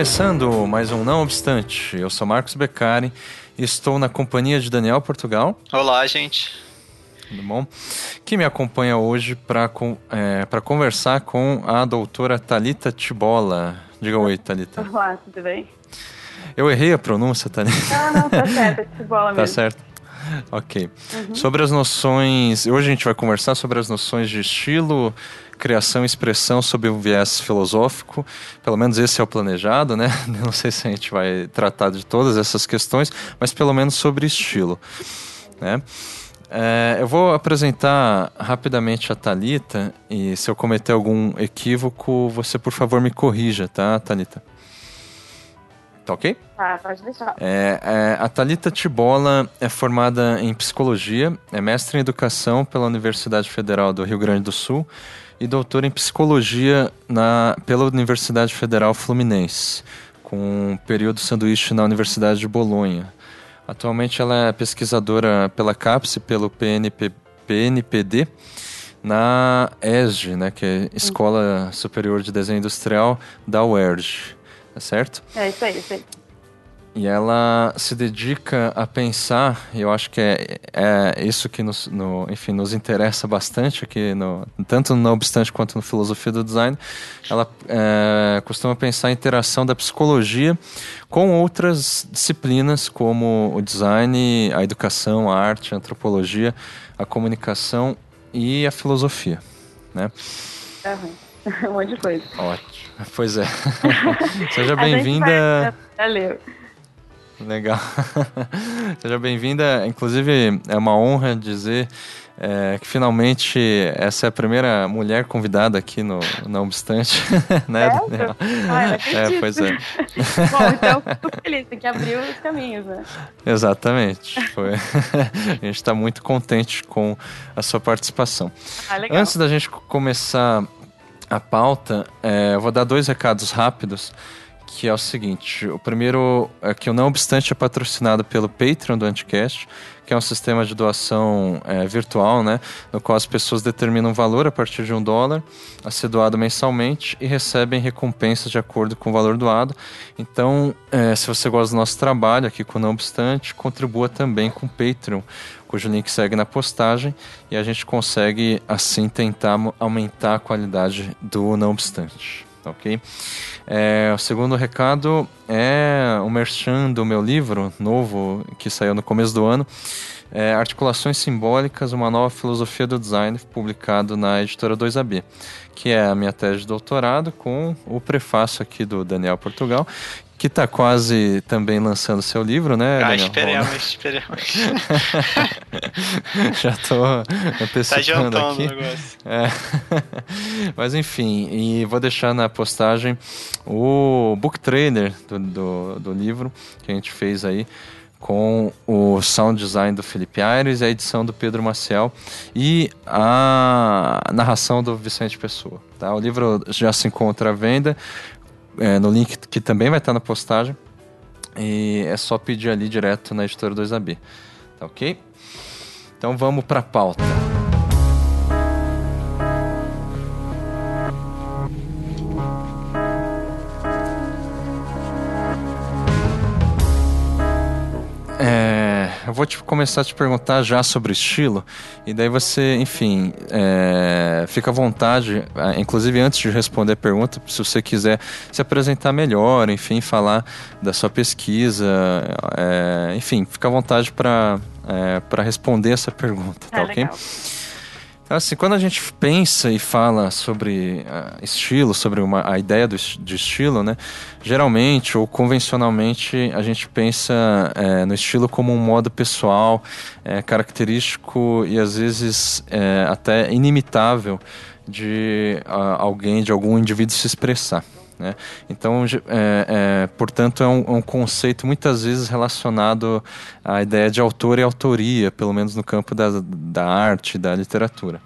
Começando mais um Não Obstante, eu sou Marcos Beccari e estou na companhia de Daniel Portugal. Olá, gente. Tudo bom? Que me acompanha hoje para é, conversar com a doutora Talita Tibola. Diga oi, Talita. Olá, tudo bem? Eu errei a pronúncia, Talita? Não, não, tá certo, é Tibola mesmo. Tá certo. Ok. Uhum. Sobre as noções. Hoje a gente vai conversar sobre as noções de estilo, criação e expressão sob um viés filosófico. Pelo menos esse é o planejado, né? Não sei se a gente vai tratar de todas essas questões, mas pelo menos sobre estilo, né? É, eu vou apresentar rapidamente a Talita e se eu cometer algum equívoco, você por favor me corrija, tá, Talita? Tá ok? Tá, pode deixar. É, é, a Talita Tibola é formada em psicologia, é mestre em educação pela Universidade Federal do Rio Grande do Sul e doutora em psicologia na, pela Universidade Federal Fluminense, com um período sanduíche na Universidade de Bolonha. Atualmente ela é pesquisadora pela CAPES e pelo PNP, PNPD na ESG, né, que é Escola Superior de Desenho Industrial da UERJ, tá certo? É isso aí, isso aí. E ela se dedica a pensar, e eu acho que é, é isso que nos, no, enfim, nos interessa bastante aqui, no, tanto no Obstante quanto no Filosofia do Design. Ela é, costuma pensar a interação da psicologia com outras disciplinas, como o design, a educação, a arte, a antropologia, a comunicação e a filosofia. Né? Uhum. Um monte de coisa. Ótimo. Pois é. Seja bem-vinda. Valeu. Legal. Seja bem-vinda. Inclusive, é uma honra dizer é, que finalmente essa é a primeira mulher convidada aqui no Não Obstante. né, Daniel? Ah, é, pois é. Bom, então fico feliz, tem que abrir os caminhos, né? Exatamente. Foi. a gente está muito contente com a sua participação. Ah. Antes da gente começar a pauta, é, eu vou dar dois recados rápidos que é o seguinte: o primeiro é que o Não Obstante é patrocinado pelo Patreon do Anticast, que é um sistema de doação é, virtual, né? No qual as pessoas determinam um valor a partir de um dólar a ser doado mensalmente e recebem recompensas de acordo com o valor doado. Então, é, se você gosta do nosso trabalho aqui com o Não Obstante, contribua também com o Patreon, cujo link segue na postagem, e a gente consegue assim tentar aumentar a qualidade do Não Obstante ok? É, o segundo recado é o merchan do meu livro novo, que saiu no começo do ano, é Articulações Simbólicas, uma nova filosofia do design, publicado na editora 2AB, que é a minha tese de doutorado com o prefácio aqui do Daniel Portugal, que está quase também lançando seu livro, né, ah, esperemos, esperemos. Já estou antecipando tá aqui. o negócio. É. Mas enfim, e vou deixar na postagem o book trailer do, do, do livro que a gente fez aí com o sound design do Felipe Aires, a edição do Pedro Maciel e a narração do Vicente Pessoa. Tá? O livro já se encontra à venda é, no link que também vai estar na postagem. E é só pedir ali direto na editora 2AB. Tá ok? Então vamos para a pauta. Eu vou te, começar a te perguntar já sobre estilo, e daí você, enfim, é, fica à vontade, inclusive antes de responder a pergunta, se você quiser se apresentar melhor, enfim, falar da sua pesquisa, é, enfim, fica à vontade para é, responder essa pergunta, tá ah, ok? Legal. Assim, quando a gente pensa e fala sobre uh, estilo, sobre uma, a ideia do, de estilo, né? Geralmente ou convencionalmente a gente pensa é, no estilo como um modo pessoal, é, característico e às vezes é, até inimitável de uh, alguém, de algum indivíduo se expressar. Né? Então, é, é, portanto, é um, é um, conceito muitas vezes relacionado à ideia de autor e autoria, pelo menos no campo da, da arte, da literatura.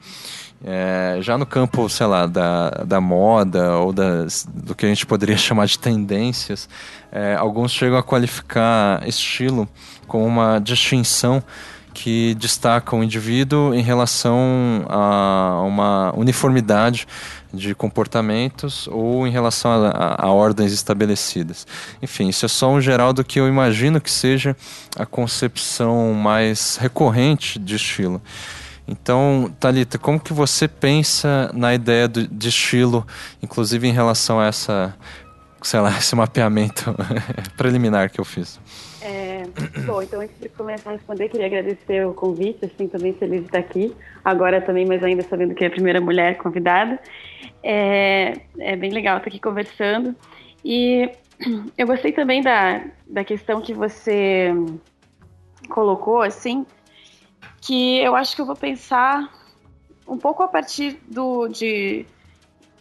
É, já no campo, sei lá, da, da moda ou das, do que a gente poderia chamar de tendências, é, alguns chegam a qualificar estilo como uma distinção que destaca o indivíduo em relação a uma uniformidade de comportamentos ou em relação a, a, a, ordens estabelecidas. Enfim, isso é só um geral do que eu imagino que seja a concepção mais recorrente de estilo. Então, Talita, como que você pensa na ideia do, de estilo, inclusive em relação a essa, sei lá, esse mapeamento preliminar que eu fiz? É, bom, então antes de começar a responder, queria agradecer o convite, assim, também feliz de estar aqui. Agora também, mas ainda sabendo que é a primeira mulher convidada. É, é bem legal estar aqui conversando. E eu gostei também da, da questão que você colocou, assim, que eu acho que eu vou pensar um pouco a partir do, de,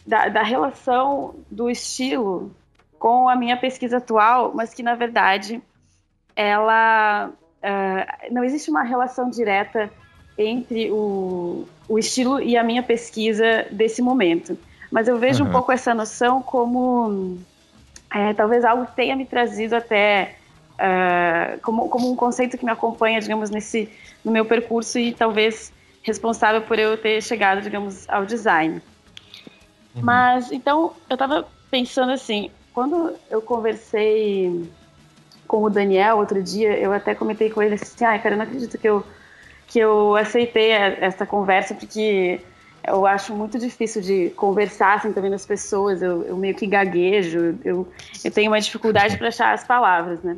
da, da relação do estilo com a minha pesquisa atual, mas que, na verdade, ela uh, não existe uma relação direta entre o, o estilo e a minha pesquisa desse momento. Mas eu vejo uhum. um pouco essa noção como é, talvez algo que tenha me trazido até uh, como, como um conceito que me acompanha, digamos, nesse no meu percurso e talvez responsável por eu ter chegado, digamos, ao design. Uhum. Mas então eu estava pensando assim, quando eu conversei com o Daniel outro dia, eu até comentei com ele assim, ai, cara, eu não acredito que eu, que eu aceitei essa conversa, porque eu acho muito difícil de conversar assim também nas pessoas, eu, eu meio que gaguejo, eu, eu tenho uma dificuldade para achar as palavras, né?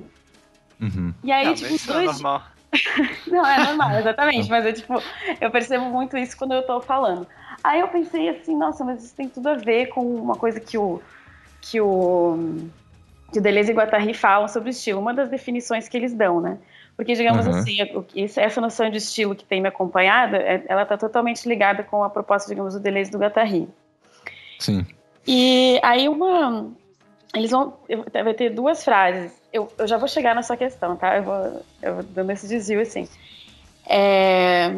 Uhum. E aí, não, tipo, isso dois... é normal. não, é normal, exatamente, mas eu, tipo, eu percebo muito isso quando eu tô falando. Aí eu pensei assim, nossa, mas isso tem tudo a ver com uma coisa que o que o que Deleuze e Guattari falam sobre o estilo, uma das definições que eles dão, né? Porque, digamos uhum. assim, essa noção de estilo que tem me acompanhado, é, ela está totalmente ligada com a proposta, digamos, do Deleuze e do Guattari. Sim. E aí uma... Eles vão... Vai ter duas frases. Eu, eu já vou chegar na sua questão, tá? Eu vou, eu vou dando esse desvio, assim. É,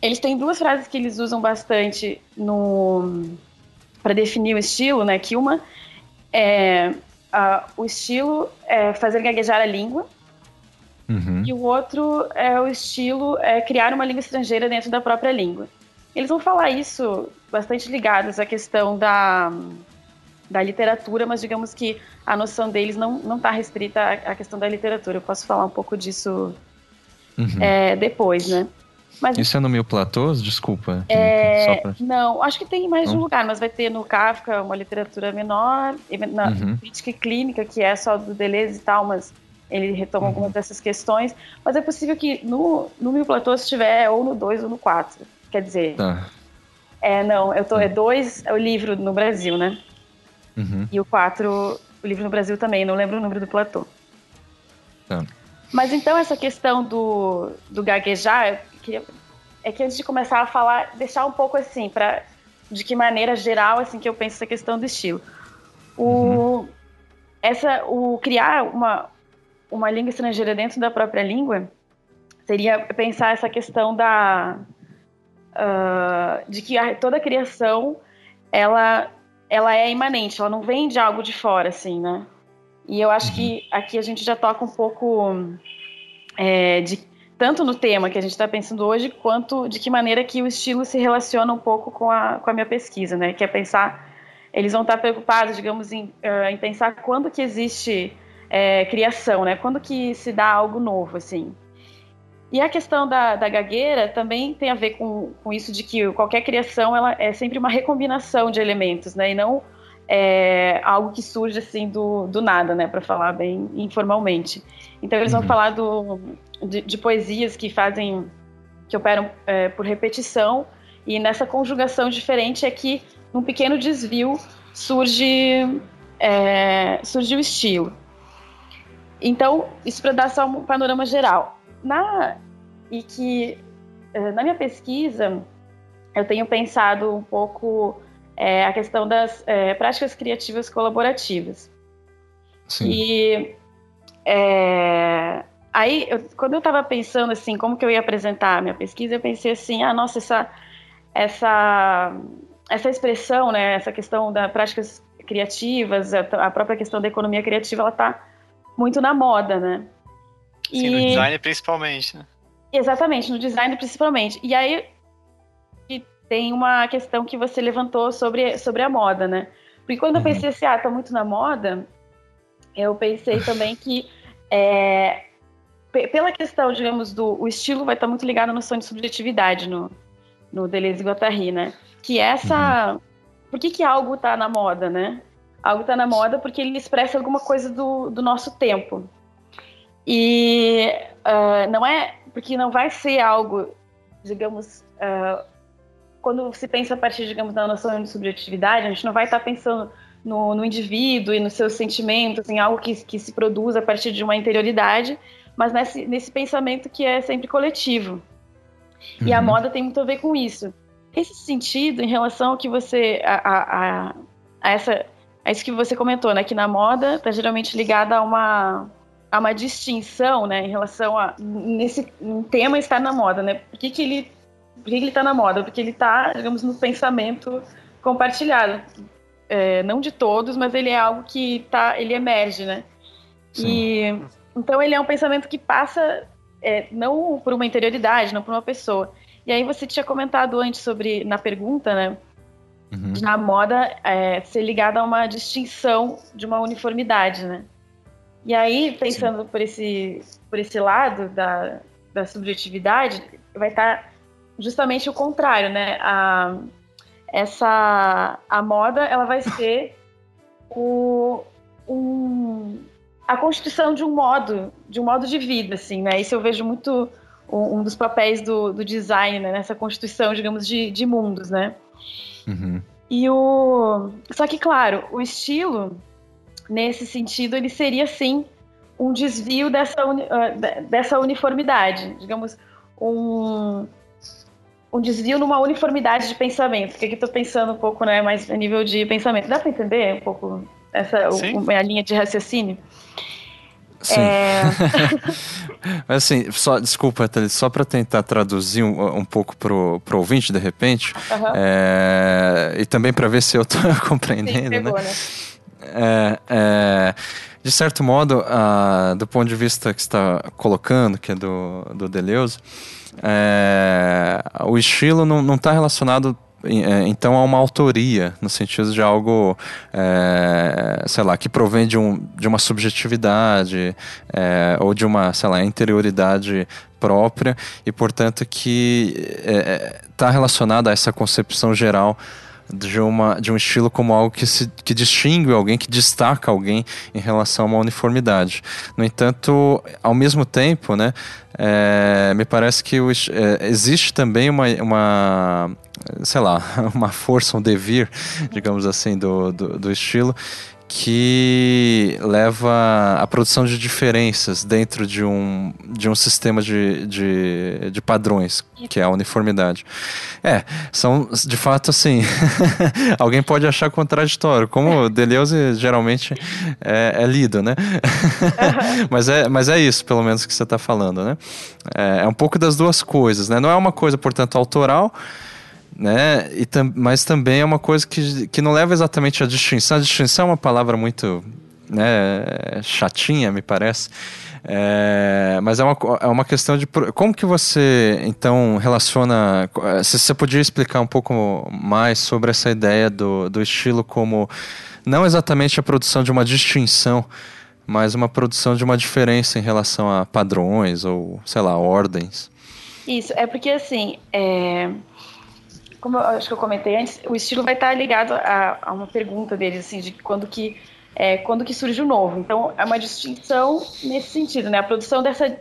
eles têm duas frases que eles usam bastante no para definir o estilo, né? Que uma é uh, o estilo é fazer gaguejar a língua. Uhum. E o outro é o estilo é criar uma língua estrangeira dentro da própria língua. Eles vão falar isso bastante ligados à questão da, da literatura, mas digamos que a noção deles não está restrita à, à, questão da literatura. Eu posso falar um pouco disso uhum. é, depois, né? Mas, Isso é no Mil Platôs? Desculpa. É, pra... Não, acho que tem mais de um lugar, mas vai ter no Kafka uma literatura menor, na uhum. crítica clínica, que é só do Deleuze e tal, mas ele retoma uhum. algumas dessas questões. Mas é possível que no, no Mil Platôs estiver ou no 2 ou no 4. Quer dizer. Tá. É, não, eu tô. É 2 é o livro no Brasil, né? Uhum. E o 4, o livro no Brasil também, não lembro o número do Platô. Tá. Mas então essa questão do, do gaguejar, queria, é que antes de começar a falar, deixar um pouco assim, para de que maneira geral assim que eu penso essa questão do estilo. O, uhum. essa, o criar uma, uma língua estrangeira dentro da própria língua seria pensar essa questão da uh, de que a, toda a criação ela ela é imanente, ela não vem de algo de fora, assim, né? E eu acho uhum. que aqui a gente já toca um pouco é, de tanto no tema que a gente está pensando hoje, quanto de que maneira que o estilo se relaciona um pouco com a, com a minha pesquisa, né? Que é pensar, eles vão estar preocupados, digamos, em, uh, em pensar quando que existe é, criação, né? Quando que se dá algo novo, assim. E a questão da, da gagueira também tem a ver com, com isso de que qualquer criação ela é sempre uma recombinação de elementos, né? E não é, algo que surge assim do, do nada, né? Para falar bem informalmente. Então eles vão uhum. falar do, de, de poesias que fazem, que operam é, por repetição, e nessa conjugação diferente é que, num pequeno desvio, surge, é, surge o estilo. Então, isso para dar só um panorama geral. Na, e que, é, na minha pesquisa, eu tenho pensado um pouco é a questão das é, práticas criativas colaborativas. Sim. E é, aí, eu, quando eu estava pensando assim, como que eu ia apresentar a minha pesquisa, eu pensei assim, ah, nossa, essa, essa, essa expressão, né, essa questão das práticas criativas, a própria questão da economia criativa, ela está muito na moda, né? Sim, e... no design principalmente, né? Exatamente, no design principalmente. E aí tem uma questão que você levantou sobre, sobre a moda, né? Porque quando eu pensei assim, ah, tá muito na moda, eu pensei também que é, pela questão, digamos, do o estilo vai estar muito ligado à noção de subjetividade no, no Deleuze e Guattari, né? Que essa... Uhum. Por que que algo tá na moda, né? Algo tá na moda porque ele expressa alguma coisa do, do nosso tempo. E uh, não é... Porque não vai ser algo, digamos... Uh, quando se pensa a partir, digamos, da noção de subjetividade, a gente não vai estar pensando no, no indivíduo e nos seus sentimentos, em algo que, que se produz a partir de uma interioridade, mas nesse, nesse pensamento que é sempre coletivo. Uhum. E a uhum. moda tem muito a ver com isso. Esse sentido, em relação ao que você. a, a, a essa, a isso que você comentou, né? Que na moda está geralmente ligada a uma, a uma distinção, né? Em relação a. Nesse um tema estar na moda, né? Por que, que ele por que ele está na moda? Porque ele está, digamos, no pensamento compartilhado. É, não de todos, mas ele é algo que tá, ele emerge, né? Sim. E então ele é um pensamento que passa é, não por uma interioridade, não por uma pessoa. E aí você tinha comentado antes sobre na pergunta, né? Uhum. Na moda é, ser ligada a uma distinção de uma uniformidade, né? E aí pensando por esse por esse lado da, da subjetividade, vai estar tá justamente o contrário, né? A, essa a moda ela vai ser o, um, a constituição de um modo de um modo de vida, assim, né? Isso eu vejo muito um, um dos papéis do, do design né? nessa constituição, digamos, de, de mundos, né? Uhum. E o só que claro, o estilo nesse sentido ele seria sim um desvio dessa, uni, uh, dessa uniformidade, digamos um um desvio numa uniformidade de pensamento. Porque aqui estou pensando um pouco, né, mais a nível de pensamento. Dá para entender um pouco essa o, a linha de raciocínio? Sim. É... Mas assim, só, desculpa, Thalys, só para tentar traduzir um, um pouco pro, pro ouvinte, de repente, uhum. é, e também para ver se eu estou compreendendo, Sim, pegou, né? né? É, é, de certo modo, uh, do ponto de vista que está colocando, que é do, do Deleuze, é, o estilo não está relacionado é, então a uma autoria, no sentido de algo, é, sei lá, que provém de, um, de uma subjetividade é, ou de uma, sei lá, interioridade própria e, portanto, que está é, relacionada a essa concepção geral de, uma, de um estilo como algo que, se, que distingue alguém, que destaca alguém em relação a uma uniformidade. No entanto, ao mesmo tempo, né, é, me parece que o, é, existe também uma, uma, sei lá, uma força, um devir, digamos assim, do, do, do estilo, que leva à produção de diferenças dentro de um, de um sistema de, de, de padrões, que é a uniformidade. É, são de fato assim. alguém pode achar contraditório, como Deleuze geralmente é, é lido, né? mas, é, mas é isso, pelo menos, que você está falando, né? É, é um pouco das duas coisas, né? Não é uma coisa, portanto, autoral né? E tam, mas também é uma coisa que, que não leva exatamente à distinção. A distinção é uma palavra muito né, chatinha, me parece. É, mas é uma, é uma questão de como que você então relaciona. Se você podia explicar um pouco mais sobre essa ideia do, do estilo como não exatamente a produção de uma distinção, mas uma produção de uma diferença em relação a padrões ou, sei lá, ordens. Isso, é porque assim, é, como eu acho que eu comentei antes, o estilo vai estar ligado a, a uma pergunta deles, assim, de quando que, é, quando que surge o novo. Então, é uma distinção nesse sentido, né? A produção dessa...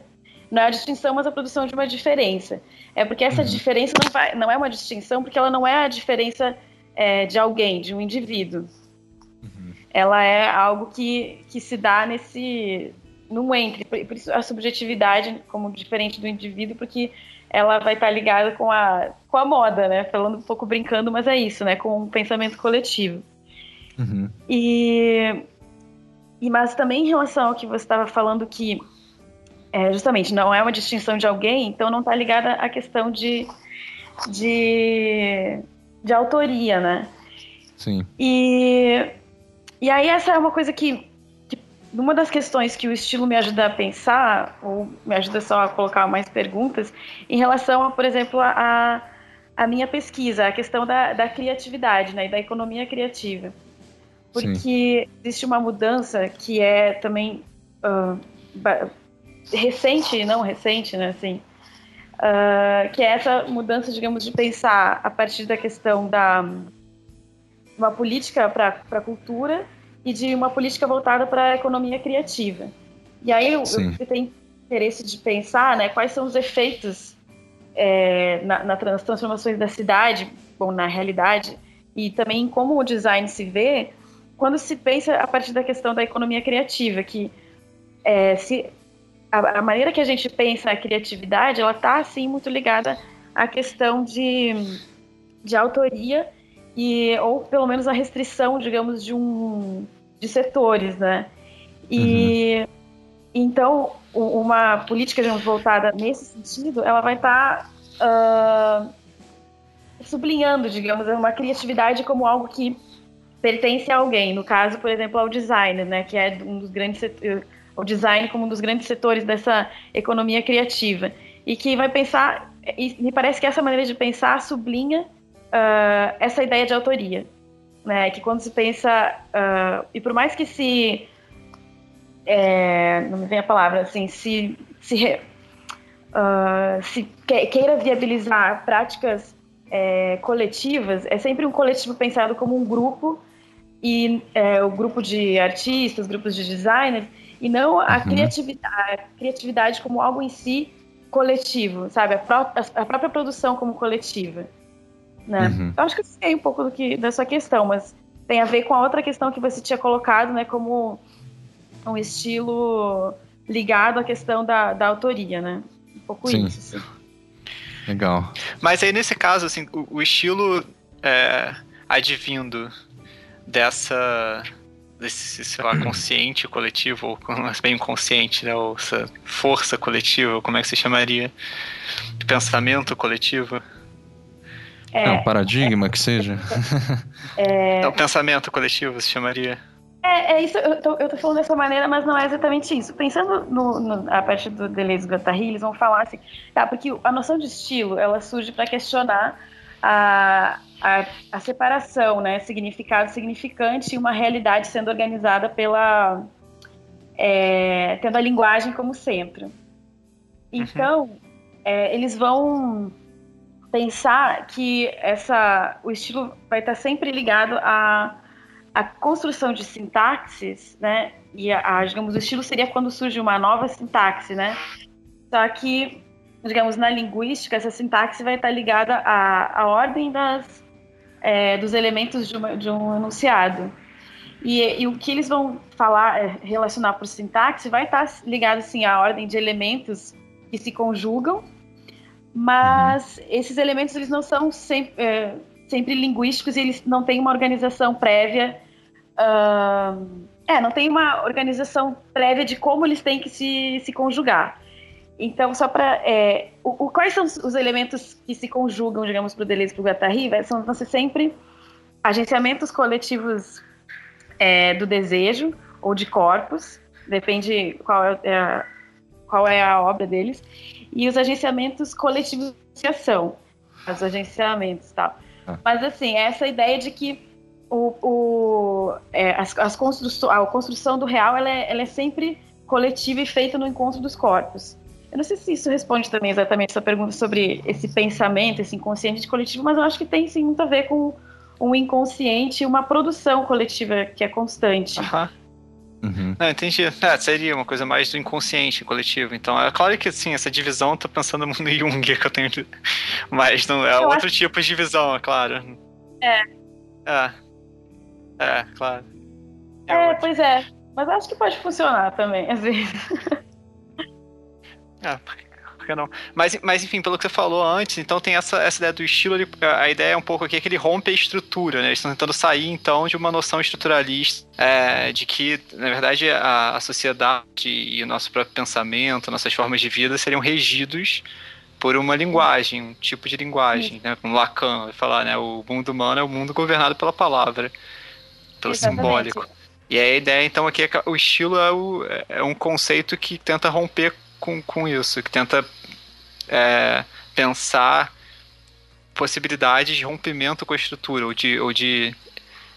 Não é a distinção, mas a produção de uma diferença. É porque essa uhum. diferença não, vai, não é uma distinção, porque ela não é a diferença é, de alguém, de um indivíduo. Uhum. Ela é algo que, que se dá nesse, não entre. Por, isso a subjetividade como diferente do indivíduo, porque ela vai estar ligada com a, com a moda, né? Falando um pouco brincando, mas é isso, né? Com o pensamento coletivo. Uhum. E, e mas também em relação ao que você estava falando que é, justamente não é uma distinção de alguém, então não está ligada à questão de, de, de autoria, né? Sim. E, e aí essa é uma coisa que, que uma das questões que o estilo me ajuda a pensar, ou me ajuda só a colocar mais perguntas, em relação a, por exemplo, a, a minha pesquisa, a questão da, da criatividade, né, e da economia criativa. Porque Sim. existe uma mudança que é também uh, recente, não recente, né, assim, uh, que é essa mudança, digamos, de pensar a partir da questão da uma política para a cultura e de uma política voltada para a economia criativa. E aí eu, eu tenho interesse de pensar, né, quais são os efeitos é, na, nas transformações da cidade, bom, na realidade, e também como o design se vê quando se pensa a partir da questão da economia criativa, que é, se a, a, maneira que a gente pensa a criatividade, ela está assim muito ligada à questão de, de autoria e ou pelo menos a restrição, digamos, de um de setores, né? E uhum. então uma política digamos, voltada nesse sentido, ela vai estar tá, uh, sublinhando, digamos, uma criatividade como algo que pertence a alguém. No caso, por exemplo, ao design, né? Que é um dos grandes o design como um dos grandes setores dessa economia criativa. E que vai pensar, e me parece que essa maneira de pensar sublinha uh, essa ideia de autoria. Né? Que quando se pensa, uh, e por mais que se. É, não me vem a palavra, assim, se, se, uh, se queira viabilizar práticas é, coletivas, é sempre um coletivo pensado como um grupo, e é, o grupo de artistas, grupos de designers, e não a, uhum. criatividade, a criatividade como algo em si coletivo, sabe? A, pró a própria produção como coletiva. Né? Uhum. Eu acho que eu sei um pouco do que, da sua questão, mas tem a ver com a outra questão que você tinha colocado, né? Como um estilo ligado à questão da, da autoria, né? Um pouco Sim. isso. Assim. Legal. Mas aí, nesse caso, assim, o, o estilo é, advindo dessa desse, sei lá, consciente coletivo, ou bem inconsciente, né? Ou essa força coletiva, como é que se chamaria? Pensamento coletivo? É, é um paradigma é, que seja. É, é o pensamento coletivo se chamaria. É, é isso, eu tô, eu tô, falando dessa maneira, mas não é exatamente isso. Pensando no, no, a partir do Deleuze e Guattari, eles vão falar assim, tá, porque a noção de estilo, ela surge para questionar a, a, a, separação, né, significado significante e uma realidade sendo organizada pela, é, tendo a linguagem como centro. Então, uhum. é, eles vão pensar que essa, o estilo vai estar sempre ligado à, à construção de sintaxes, né? E a, a, digamos, o estilo seria quando surge uma nova sintaxe, né? Só que, digamos, na linguística, essa sintaxe vai estar ligada à, à ordem das, é, dos elementos de, uma, de um enunciado. E, e, o que eles vão falar, é, relacionar por sintaxe, vai estar ligado, assim, à ordem de elementos que se conjugam mas uhum. esses elementos eles não são sempre, é, sempre linguísticos e eles não têm uma organização prévia. Uh, é, não tem uma organização prévia de como eles têm que se, se conjugar. Então, só para. É, o, o, quais são os elementos que se conjugam, digamos, para o Deleuze e para o Guattari? São, ser sempre agenciamentos coletivos é, do desejo ou de corpos, depende qual é, a, qual é a obra deles e os agenciamentos coletivos de ação, os agenciamentos tal. Ah. Mas assim, essa ideia de que o, o, é, as, as construção, a construção do real ela é, ela é sempre coletiva e feita no encontro dos corpos. Eu não sei se isso responde também exatamente essa pergunta sobre esse pensamento, esse inconsciente coletivo, mas eu acho que tem sim muito a ver com um inconsciente e uma produção coletiva que é constante. Uhum. Uhum. Não, entendi. É, seria uma coisa mais do inconsciente coletivo. Então, é claro que assim, essa divisão eu tô pensando no Jung que eu tenho. Mas não, é eu outro acho... tipo de divisão, é claro. É. É. É, claro. É, é pois é. Mas acho que pode funcionar também, às vezes. Ah, por que não? Mas, mas enfim, pelo que você falou antes, então tem essa, essa ideia do estilo, a ideia é um pouco aqui que ele rompe a estrutura, né? Eles estão tentando sair, então, de uma noção estruturalista é, de que, na verdade, a, a sociedade e o nosso próprio pensamento, nossas formas de vida seriam regidos por uma linguagem, um tipo de linguagem, né? Como Lacan vai falar, né? O mundo humano é o mundo governado pela palavra, pelo Exatamente. simbólico. E a ideia, então, aqui é que o estilo é, o, é um conceito que tenta romper com, com isso, que tenta é, pensar possibilidades de rompimento com a estrutura, ou de, ou de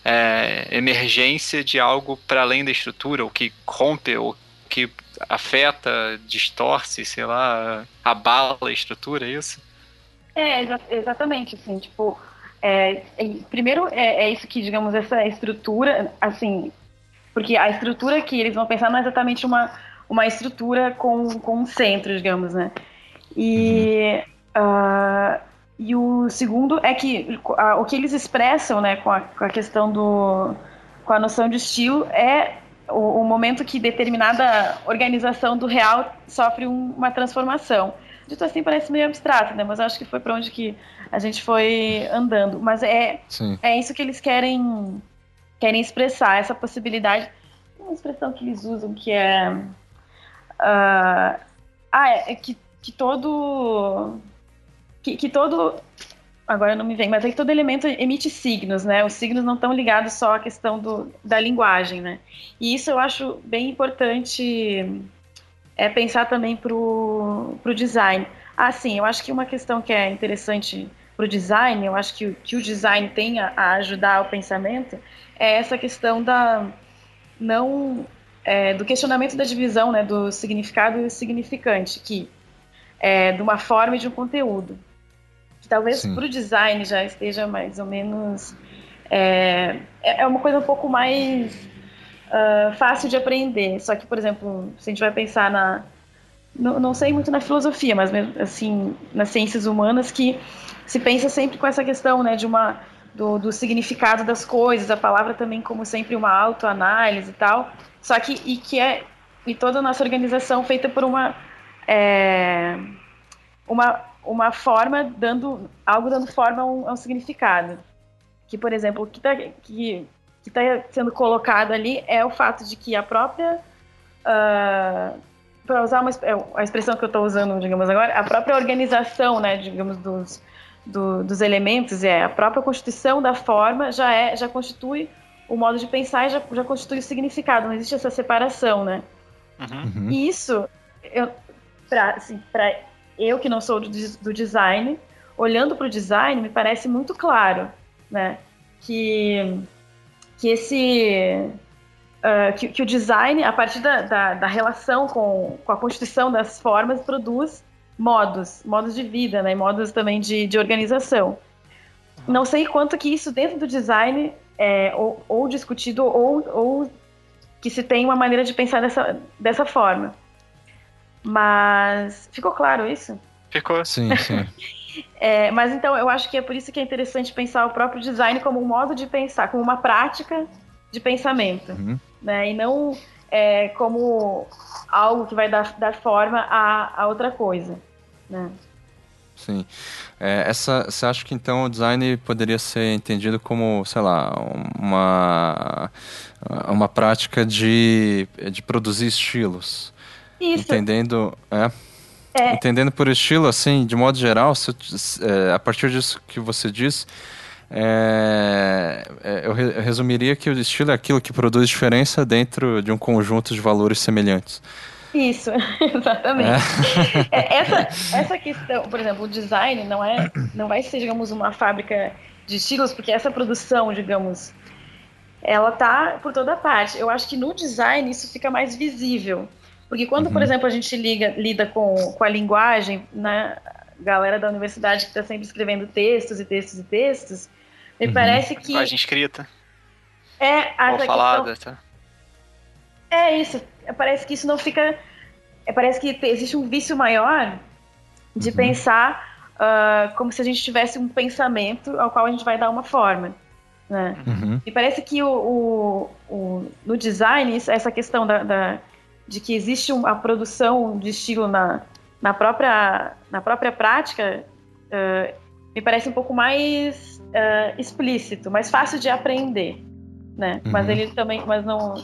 é, emergência de algo para além da estrutura, ou que rompe, ou que afeta, distorce, sei lá, abala a estrutura, é isso? É, exa exatamente, assim, tipo, é, primeiro é, é, isso que, digamos, essa estrutura, assim, porque a estrutura que eles vão pensar não é exatamente uma uma estrutura com, com um centro, digamos, né? E, uhum. uh, e o segundo é que o que eles expressam, né, com a, com a questão do. com a noção de estilo é o, o momento que determinada organização do real sofre um, uma transformação. Dito assim parece meio abstrato, né? Mas acho que foi para onde que a gente foi andando. Mas é, é isso que eles querem querem expressar, essa possibilidade. Uma expressão que eles usam que é ah, é, é que, que todo. Que, que todo. Agora não me vem, mas é que todo elemento emite signos, né? Os signos não estão ligados só à questão do, da linguagem, né? E isso eu acho bem importante é pensar também para o design. Ah, sim, eu acho que uma questão que é interessante para o design, eu acho que, que o design tem a, a ajudar o pensamento, é essa questão da não é, do questionamento da divisão né, do significado e significante, que é de uma forma e de um conteúdo. Que talvez para o design já esteja mais ou menos. É, é, é uma coisa um pouco mais uh, fácil de aprender. Só que, por exemplo, se a gente vai pensar na. Não, não sei muito na filosofia, mas assim, nas ciências humanas, que se pensa sempre com essa questão né, de uma do, do, significado das coisas, a palavra também como sempre uma autoanálise e tal. Só que e que é e toda a nossa organização feita por uma é, uma uma forma dando algo dando forma a um, a um significado. Que por exemplo, o que está que que tá sendo colocado ali é o fato de que a própria uh, para usar uma, é, a expressão que eu estou usando, digamos agora, a própria organização, né, digamos dos do, dos elementos é a própria constituição da forma já é já constitui o modo de pensar já, já constitui o significado, não existe essa separação, né? Uhum. E isso, eu, pra, assim, pra eu que não sou do, do design, olhando para o design, me parece muito claro, né? Que, que esse... Uh, que, que, o design, a partir da, da, da, relação com, com a constituição das formas, produz modos, modos de vida, né? Modos também de, de organização. Não sei quanto que isso dentro do design é, ou, ou, discutido ou, ou que se tem uma maneira de pensar dessa, dessa forma. Mas ficou claro isso? Ficou. Sim, sim. é, mas então eu acho que é por isso que é interessante pensar o próprio design como um modo de pensar, como uma prática de pensamento, uhum. né? E não é, como algo que vai dar, dar forma a, a outra coisa, né? Sim. É, essa, você acha que então o design poderia ser entendido como, sei lá, uma, uma prática de, de produzir estilos? Isso. Entendendo. É, é. Entendendo por estilo, assim, de modo geral, se, é, a partir disso que você diz, é, é, eu, re, eu resumiria que o estilo é aquilo que produz diferença dentro de um conjunto de valores semelhantes. Isso, exatamente. É. é. essa, essa questão, por exemplo, o design não é, não vai ser, digamos, uma fábrica de estilos, porque essa produção, digamos, ela tá por toda parte. Eu acho que no design isso fica mais visível, porque quando, uhum. por exemplo, a gente liga, lida com, com a linguagem, né, galera da universidade que está sempre escrevendo textos e textos e textos, me uhum. parece que linguagem escrita, é a ou falada, questão, tá? É isso. Parece que isso não fica. É, parece que existe um vício maior de uhum. pensar uh, como se a gente tivesse um pensamento ao qual a gente vai dar uma forma. Né? Uhum. E parece que o, o, o, no design, essa questão da, da de que existe uma produção de estilo na, na, própria, na própria prática, uh, me parece um pouco mais uh, explícito, mais fácil de aprender. Né? Uhum. Mas ele também, mas não,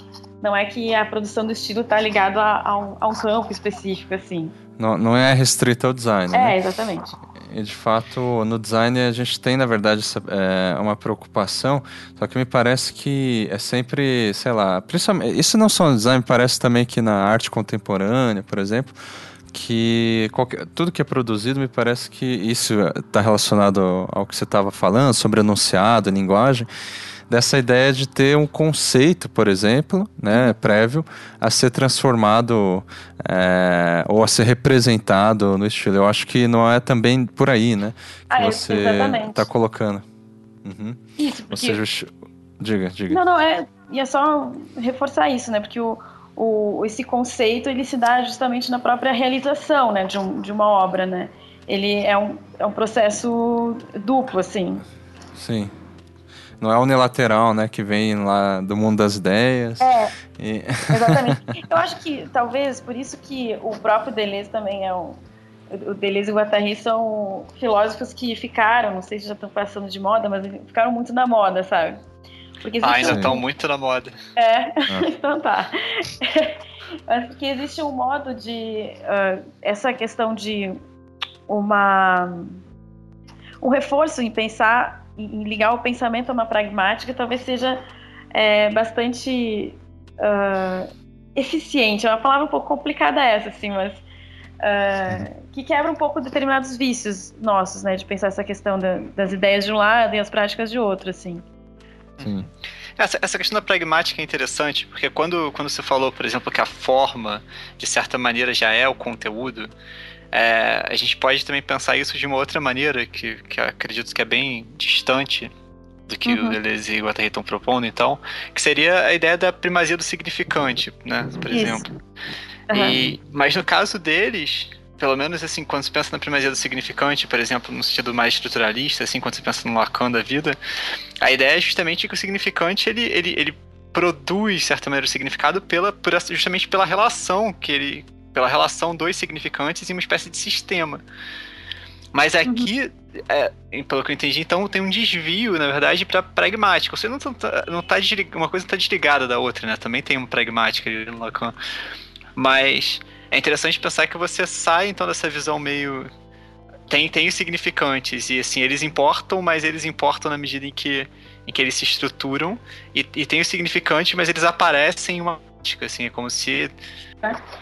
não é que a produção do estilo está ligado a, um, a, um, campo específico assim. Não, não é restrito ao design. É, né? exatamente. E de fato, no design a gente tem, na verdade, essa, é, uma preocupação, só que me parece que é sempre, sei lá, principalmente, isso não só no design, parece também que na arte contemporânea, por exemplo, que qualquer, tudo que é produzido me parece que isso está relacionado ao que você estava falando sobre anunciado, linguagem dessa ideia de ter um conceito, por exemplo, né, prévio, a ser transformado é, ou a ser representado no estilo. Eu acho que não é também por aí, né? Que ah, é, você está colocando. Uhum. Isso, porque... Seja, diga, diga. Não, não, é, e é só reforçar isso, né? Porque o, o, esse conceito ele se dá justamente na própria realização né, de, um, de uma obra, né? Ele é um, é um processo duplo, assim. Sim não é unilateral, né? Que vem lá do mundo das ideias. É, e... exatamente. Eu acho que talvez por isso que o próprio Deleuze também é um... O Deleuze e o Guattari são filósofos que ficaram, não sei se já estão passando de moda, mas ficaram muito na moda, sabe? Porque ah, ainda estão um... muito na moda. É, ah. então tá. mas porque existe um modo de... Uh, essa questão de uma... Um reforço em pensar em ligar o pensamento a uma pragmática talvez seja é, bastante uh, eficiente. É uma palavra um pouco complicada essa, assim, mas uh, que quebra um pouco determinados vícios nossos, né, de pensar essa questão da, das ideias de um lado e as práticas de outro, assim. Sim. Essa, essa questão da pragmática é interessante, porque quando, quando você falou, por exemplo, que a forma, de certa maneira, já é o conteúdo, é, a gente pode também pensar isso de uma outra maneira, que, que acredito que é bem distante do que uhum. o Deleuze e o Guattari estão propondo, então, que seria a ideia da primazia do significante, né, por isso. exemplo. Uhum. E, mas no caso deles, pelo menos assim, quando se pensa na primazia do significante, por exemplo, no sentido mais estruturalista, assim, quando se pensa no Lacan da vida, a ideia é justamente que o significante, ele, ele, ele produz, de certa maneira, o significado pela, por, justamente pela relação que ele pela relação dos significantes em uma espécie de sistema. Mas uhum. aqui, uhum. é, pelo que eu entendi, então tem um desvio, na verdade, para pragmático. Você não tá, não tá uma coisa está desligada da outra, né? Também tem uma pragmática ali no Lacan. Mas é interessante pensar que você sai então dessa visão meio tem tem os significantes e assim eles importam, mas eles importam na medida em que em que eles se estruturam e, e tem os significantes, mas eles aparecem em uma assim, é como se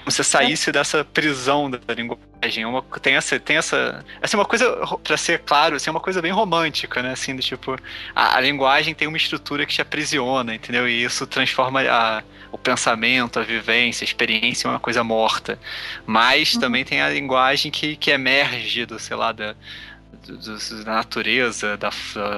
você saísse dessa prisão da linguagem. É uma, tem essa, tem essa, assim, uma coisa, para ser claro, assim, é uma coisa bem romântica, né? Assim, do tipo, a, a, linguagem tem uma estrutura que te aprisiona, entendeu? E isso transforma a, o pensamento, a vivência, a experiência em uma coisa morta. Mas uhum. também tem a linguagem que, que emerge do, sei lá, da, da natureza, da,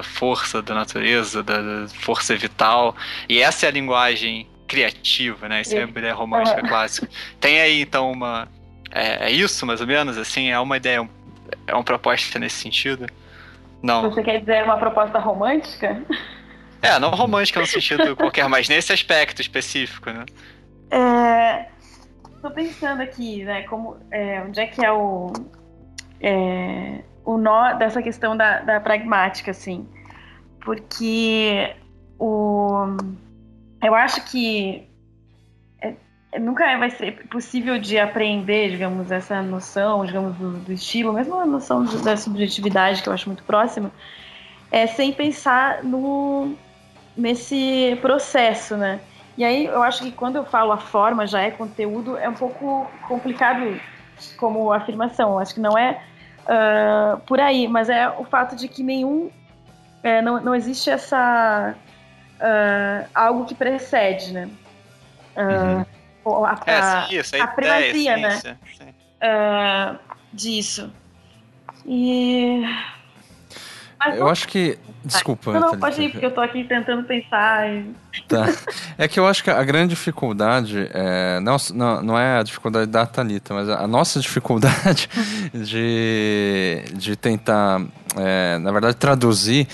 força da natureza, da força vital. E essa é a linguagem criativa, né? Isso é a ideia romântica clássica. Tem aí, então, uma. É, é, isso, mais ou menos? Assim, é uma ideia, é uma proposta nesse sentido? Não. Você quer dizer uma proposta romântica? É, não romântica no sentido qualquer, mas nesse aspecto específico, né? É, tô pensando aqui, né, como, é, onde é que é o, é, o nó dessa questão da, da pragmática, assim, porque o eu acho que é, é, nunca vai ser possível de aprender, digamos, essa noção, digamos, do, do estilo, mesmo a noção de, da subjetividade, que eu acho muito próxima, é, sem pensar no, nesse processo, né? E aí eu acho que quando eu falo a forma já é conteúdo, é um pouco complicado como afirmação. Acho que não é uh, por aí, mas é o fato de que nenhum. É, não, não existe essa uh, algo que precede, né? Uh, uhum. a, a, é, sim, essa a primazia, né? Sim. Uh, disso. E. Mas, eu acho que. Desculpa. Não, não, pode ir, porque eu tô aqui tentando pensar. E... Tá. É que eu acho que a grande dificuldade é, não, não, não é a dificuldade da Thalita, mas a nossa dificuldade de, de tentar, é, na verdade, traduzir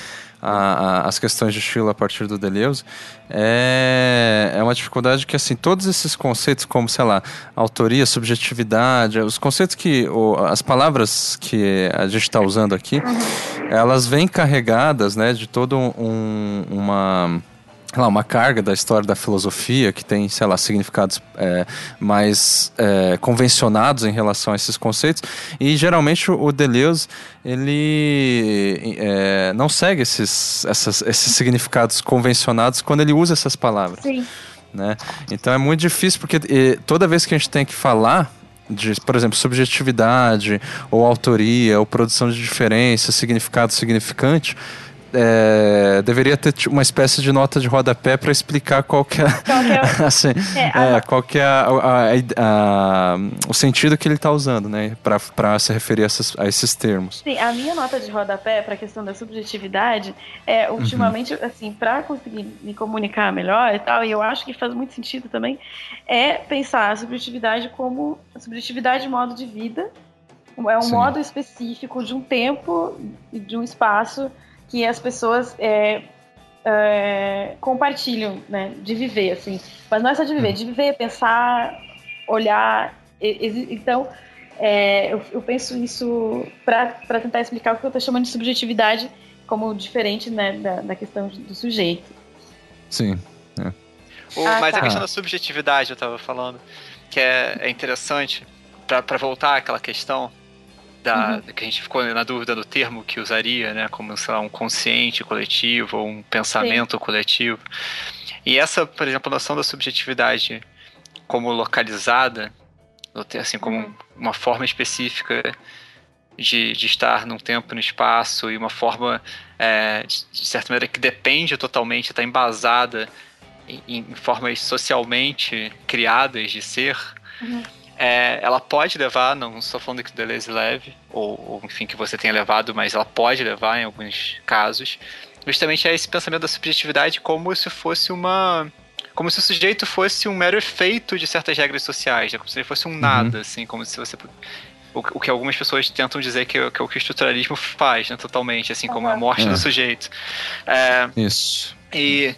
a, a, as questões de estilo a partir do Deleuze, é, é uma dificuldade que, assim, todos esses conceitos, como, sei lá, autoria, subjetividade, os conceitos que, ou, as palavras que a gente está usando aqui, uhum. elas vêm carregadas, né, de todo um, uma lá, uma carga da história da filosofia que tem, sei lá, significados é, mais é, convencionados em relação a esses conceitos. E geralmente o Deleuze ele é, não segue esses, essas, esses significados convencionados quando ele usa essas palavras. Sim. Né? Então é muito difícil porque toda vez que a gente tem que falar de, por exemplo, subjetividade ou autoria ou produção de diferença, significado significante, é, deveria ter uma espécie de nota de rodapé para explicar qual que é, qual que é, assim, é, é, qual que é a, a, a, o sentido que ele está usando, né, para se referir a esses, a esses, termos. Sim, a minha nota de rodapé para a questão da subjetividade é, ultimamente, uhum. assim, para conseguir me comunicar melhor e tal, e eu acho que faz muito sentido também, é pensar a subjetividade como a subjetividade de modo de vida, é um Sim. modo específico de um tempo, de um espaço que as pessoas é, é, compartilham, né, de viver, assim. Mas não é só de viver, de viver, pensar, olhar. Então, é, eu, eu, penso isso para tentar explicar o que eu estou chamando de subjetividade como diferente né, da, da questão do sujeito. Sim. É. O, ah, mas tá. a questão da subjetividade, eu estava falando, que é, é interessante, para voltar àquela questão da, uhum. que a gente ficou na dúvida do termo que usaria, né, como sei lá, um consciente coletivo ou um pensamento Sim. coletivo. E essa, por exemplo, a noção da subjetividade como localizada, assim como uhum. uma forma específica de, de estar num tempo no espaço e uma forma, é, de, de, certa maneira, que depende totalmente, está embasada em, em, formas socialmente criadas de ser, uhum é, ela pode levar, não estou falando que o Deleuze leve, ou, ou, enfim, que você tenha levado, mas ela pode levar em alguns casos, justamente a esse pensamento da subjetividade como se fosse uma. Como se o sujeito fosse um mero efeito de certas regras sociais, né? como se ele fosse um uhum. nada, assim, como se você. O, o, que algumas pessoas tentam dizer que, é, que é o que o estruturalismo faz, né, totalmente, assim, como a morte é. do sujeito. É, Isso. E,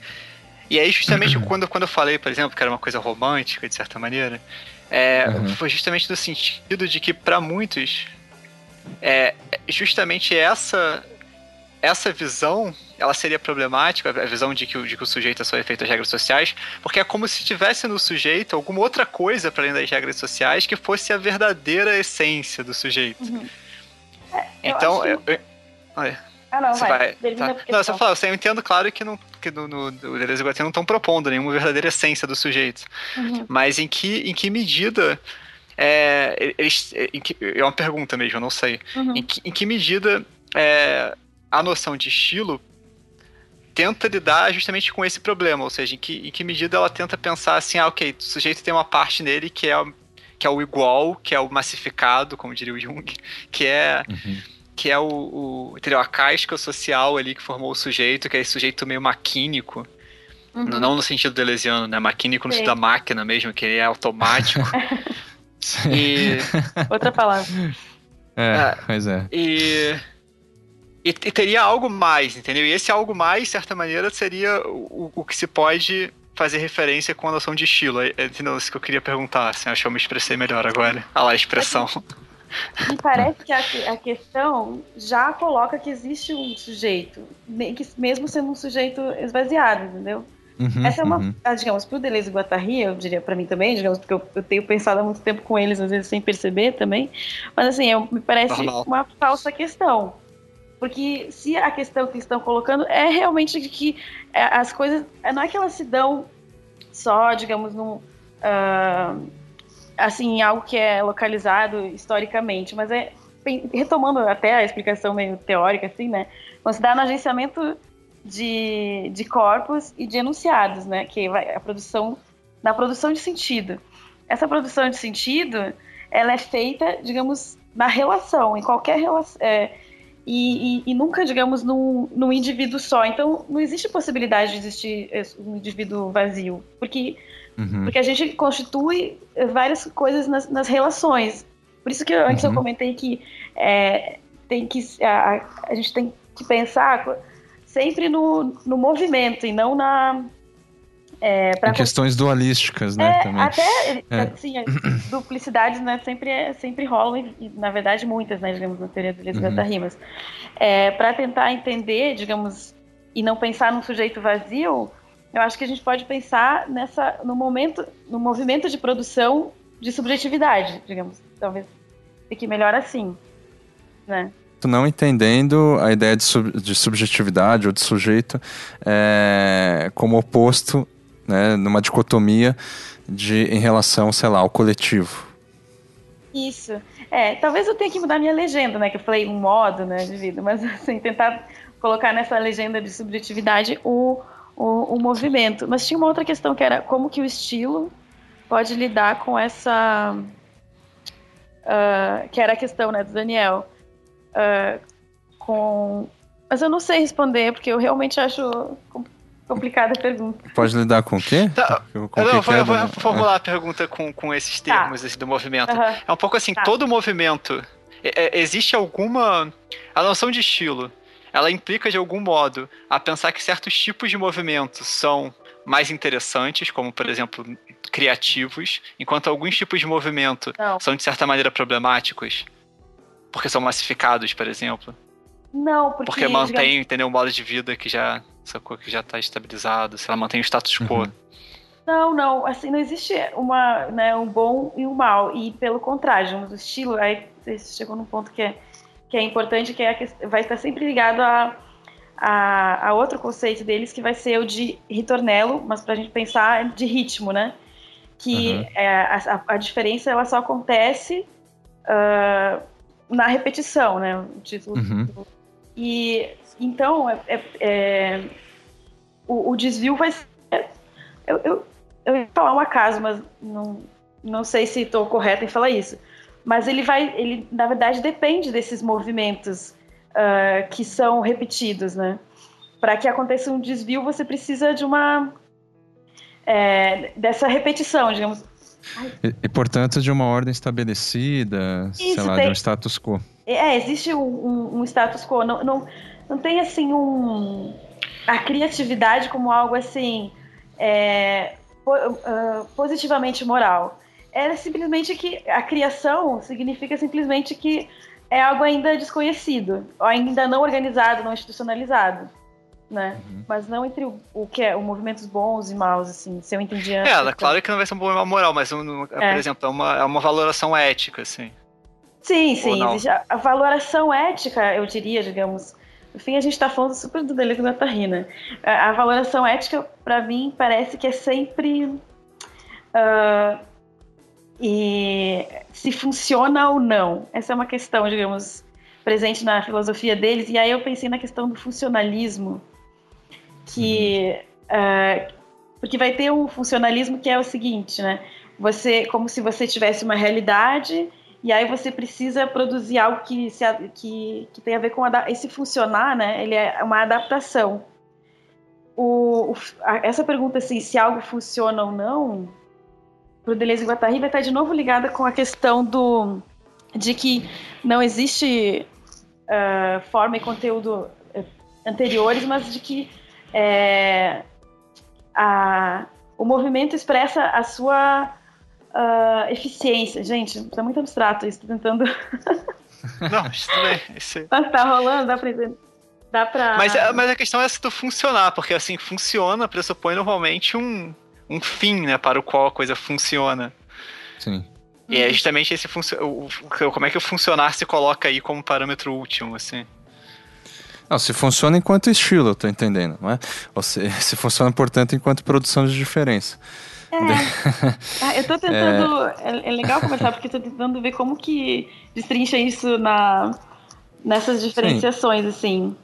e aí, justamente, quando, quando eu falei, por exemplo, que era uma coisa romântica, de certa maneira, é, uhum. Foi justamente no sentido de que, para muitos, é, justamente essa essa visão ela seria problemática, a visão de que, o, de que o sujeito é só efeito das regras sociais, porque é como se tivesse no sujeito alguma outra coisa para além das regras sociais que fosse a verdadeira essência do sujeito. Uhum. É, então, eu, eu, eu, ah, não, vai. vai tá. Não, você fala, eu entendo, claro, que, não, que no, no, no Deleuze e Guattari não estão propondo nenhuma verdadeira essência do sujeito. Uhum. Mas em que, em que medida. É, eles, que, é uma pergunta mesmo, eu não sei. Uhum. Em, que, em que medida é, a noção de estilo tenta lidar justamente com esse problema, ou seja, em que, em que medida ela tenta pensar assim, ah, ok, o sujeito tem uma parte nele que é, que é o igual, que é o massificado, como diria o Jung, que é uhum que é o, o entendeu? a casca social ali que formou o sujeito, que é esse sujeito meio maquínico. Uhum. Não no sentido delesiano, né? Maquínico no sentido da máquina mesmo, que ele é automático. e... Outra palavra. É, é, pois é. E... E, e, teria algo mais, entendeu? E esse algo mais, de certa maneira, seria o, o que se pode fazer referência com a noção de estilo. É, entendeu? Isso que eu queria perguntar. Assim, acho que eu me expressei melhor agora. Olha lá a expressão. Me parece que a, a, questão já coloca que existe um sujeito, mesmo sendo um sujeito esvaziado, entendeu? Uhum, Essa é uma, uhum. Ah, digamos, para o Deleuze e Guattari, eu diria para mim também, digamos, porque eu, eu, tenho pensado há muito tempo com eles, às vezes sem perceber também, mas assim, eu, me parece Normal. uma falsa questão. Porque se a questão que estão colocando é realmente de que é, as coisas, não é que elas se dão só, digamos, num... Uh, assim, algo que é localizado historicamente, mas é retomando até a explicação meio teórica, assim, né? Considerar no agenciamento de, de corpos e de enunciados, né? Que vai a produção na produção de sentido. Essa produção de sentido, ela é feita, digamos, na relação, em qualquer relação. É, e, e, e, nunca, digamos, num, num indivíduo só. Então, não existe possibilidade de existir um indivíduo vazio. Porque Uhum. Porque a gente constitui várias coisas nas, nas relações. Por isso que eu, antes uhum. eu comentei que é, tem que a, a gente tem que pensar sempre no, no movimento e não na. É, em questões dualísticas, né? É, também. Até, é. assim, duplicidades né, sempre, é, sempre rolam, e, na verdade muitas, né, digamos, na teoria do Lisbeth uhum. Rimas. É, Para tentar entender, digamos, e não pensar num sujeito vazio, eu acho que a gente pode pensar nessa, no momento, no movimento de produção de subjetividade, digamos. Talvez fique melhor assim, né? não entendendo a ideia de, sub, de subjetividade ou de sujeito é, como oposto, né, numa dicotomia de, em relação, sei lá, ao coletivo. Isso. É, talvez eu tenha que mudar minha legenda, né, que eu falei um modo, né, de vida, mas assim, tentar colocar nessa legenda de subjetividade o, o, o movimento. Mas tinha uma outra questão que era como que o estilo pode lidar com essa... Uh, que era a questão, né, do Daniel uh, com. Mas eu não sei responder, porque eu realmente acho complicada a pergunta. Pode lidar com o quê? Tá. Com não, vou, vou formular a pergunta com, com esses tá. termos tá. do movimento. Uhum. É um pouco assim, tá. todo movimento. É, é, existe alguma. A noção de estilo, ela implica de algum modo a pensar que certos tipos de movimentos são mais interessantes, como por exemplo criativos, enquanto alguns tipos de movimento não. são de certa maneira problemáticos. Porque são massificados, por exemplo? Não, porque. Porque mantém, digamos... entendeu, um modo de vida que já, sacou, que já tá estabilizado, se ela mantém o status quo. Uhum. Não, não, assim, não existe uma, né, um bom e um mal. E pelo contrário, o estilo, aí você chegou num ponto que é, que é importante, que, é que vai estar sempre ligado a, a, a, outro conceito deles, que vai ser o de ritornelo, mas para a gente pensar de ritmo, né? Que uhum. é, a, a, diferença ela só acontece uh, na repetição, né? O título. Uhum. E então é, é, é, o, o, desvio vai ser. Eu, eu, eu ia falar um acaso, mas não, não sei se estou correta em falar isso. Mas ele vai, ele na verdade depende desses movimentos uh, que são repetidos, né? Para que aconteça um desvio, você precisa de uma é, dessa repetição, digamos. E, e, portanto, de uma ordem estabelecida, Isso, sei lá, tem... de um status quo. É, existe um, um, um status quo. Não, não, não tem, assim, um... A criatividade como algo, assim, é, uh, positivamente moral. É simplesmente que a criação significa simplesmente que é algo ainda desconhecido, ainda não organizado, não institucionalizado né? Uhum. Mas não entre o, o que é o movimentos bons e maus, assim, se eu entendi antes. É, claro que não vai ser um bom moral, mas, um, é. por exemplo, é uma, é uma valoração ética, assim. Sim, sim. A, a, valoração ética, eu diria, digamos. No fim, a gente está falando super do delírio da Tarrina. A, a valoração ética, para mim, parece que é sempre. Uh, e se funciona ou não. Essa é uma questão, digamos, presente na filosofia deles. E aí eu pensei na questão do funcionalismo, que uh, porque vai ter um funcionalismo que é o seguinte, né? Você, como se você tivesse uma realidade e aí você precisa produzir algo que, se, que, que tem a ver com esse funcionar, né? Ele é uma adaptação. O, o, a, essa pergunta assim, se algo funciona ou não, para o Deleuze e Guattari vai estar de novo ligada com a questão do de que não existe uh, forma e conteúdo eh, anteriores, mas de que é, a, o movimento expressa a sua uh, eficiência. Gente, tá muito abstrato isso, tô tentando. Não, isso também. Isso... Mas tá rolando, dá pra entender. Dá pra... Mas, é, mas a questão é se tu funcionar, porque assim, funciona pressupõe normalmente um, um fim, né, para o qual a coisa funciona. Sim. E é justamente esse o, como é que o funcionar se coloca aí como parâmetro último, assim. Não, se funciona enquanto estilo, eu tô entendendo, não é? Ou se, se funciona, portanto, enquanto produção de diferença. É. ah, eu tô tentando. É... é, legal conversar, porque eu tô tentando ver como que destrincha isso na, nessas diferenciações, Sim. assim.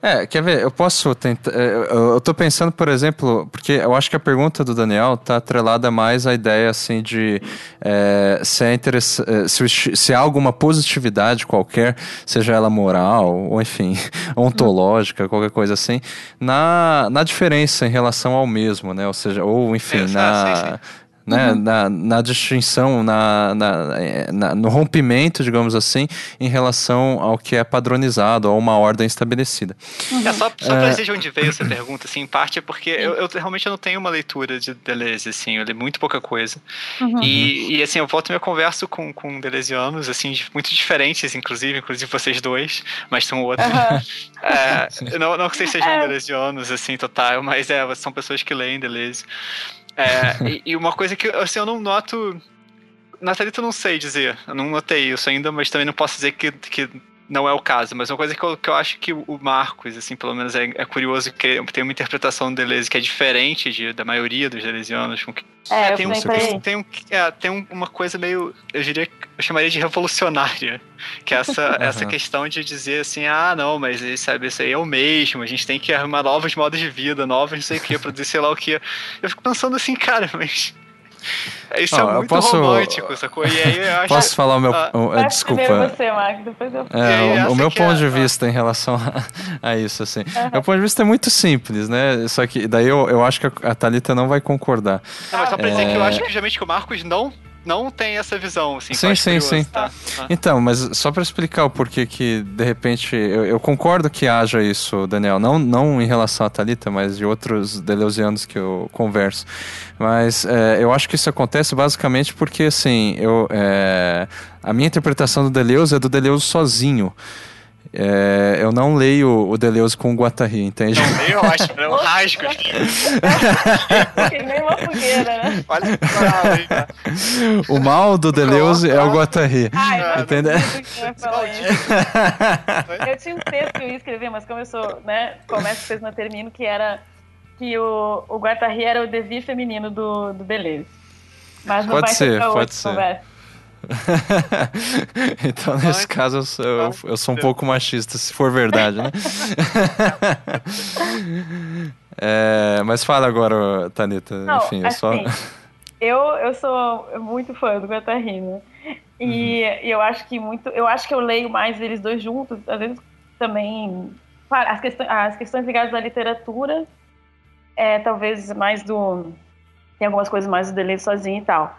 É, quer ver? Eu posso tentar. É, eu tô pensando, por exemplo, porque eu acho que a pergunta do Daniel tá atrelada mais à ideia assim de é, se é interessante, é, se, se há alguma positividade qualquer, seja ela moral, ou enfim, ontológica, qualquer coisa assim, na, na diferença em relação ao mesmo, né? Ou seja, ou enfim, é, na. Sim, sim né? Uhum. Na, na distinção, na, na, é, na, no rompimento, digamos assim, em relação ao que é padronizado, a uma ordem estabelecida. Uhum. É, só, só pra é... dizer de onde veio essa pergunta, assim, em parte é porque eu, eu, realmente não tenho uma leitura de Deleuze, assim, eu li muito pouca coisa. Uhum. E, e, assim, eu volto e me converso com, com deleuzianos, assim, muito diferentes, inclusive, inclusive vocês dois, mas são outros. É, não, não que vocês sejam é. deleuzianos, assim, total, mas é, são pessoas que leem Deleuze. É, e, e, uma coisa que assim, eu não noto. Na Thalita eu não sei dizer, eu não notei isso ainda, mas também não posso dizer que, que não é o caso. Mas uma coisa que eu, que eu acho que o Marcos, assim, pelo menos é, é curioso que tem uma interpretação do Deleuze que é diferente de, da maioria dos deleuzianos. Com que, é, é, tem, um, tem, tem, um, é, tem uma coisa meio, eu diria, eu chamaria de revolucionária, que é essa, uhum. essa questão de dizer assim, ah, não, mas sabe, isso aí é o mesmo, a gente tem que arrumar novos modos de vida, novos não sei o que, produzir sei lá o que. Eu fico pensando assim, cara, mas isso oh, é muito posso, romântico, sacou? E aí eu acho... Posso falar o meu. Ah, uh, desculpa. Você, Marcos, depois eu... é, o, o, meu ponto é, de vista ah. em relação a, a isso, assim. Uhum. Meu ponto de vista é muito simples, né? Só que daí eu, eu acho que a Thalita não vai concordar. Não, mas só pra dizer que eu é. acho que, geralmente, que o Marcos não não tem essa visão, assim. Sim, sim, sim. Tá? Então, mas só para explicar o porquê que, de repente, eu, eu, concordo que haja isso, Daniel, não, não em relação a Talita, mas de outros deleuzianos que eu converso. Mas é, eu acho que isso acontece basicamente porque, assim, eu, é, a minha interpretação do Deleuze é do Deleuze sozinho. É, eu não leio o Deleuze com o Guattari, entende? Não leio, eu acho, é um rasgo. nem uma fogueira, né? Olha O mal do Deleuze é o Guattari. Ai, entendeu? Eu tinha um texto que eu ia escrever, mas como eu sou, né, começo, depois não termino, que era que o, o Guattari era o devir feminino do, do Deleuze. Mas não pode vai ser, pode ser. Conversa. então, nesse caso, eu sou, eu, eu sou um pouco machista, se for verdade, né? é, mas fala agora, Tanita. Não, Enfim, assim, eu só. Eu, eu sou muito fã do Catarina. E, uhum. eu acho que muito. Eu acho que eu leio mais eles dois juntos, às vezes também. As questões, as questões ligadas à literatura, é, talvez mais do. Tem algumas coisas mais do Deleuze sozinho e tal.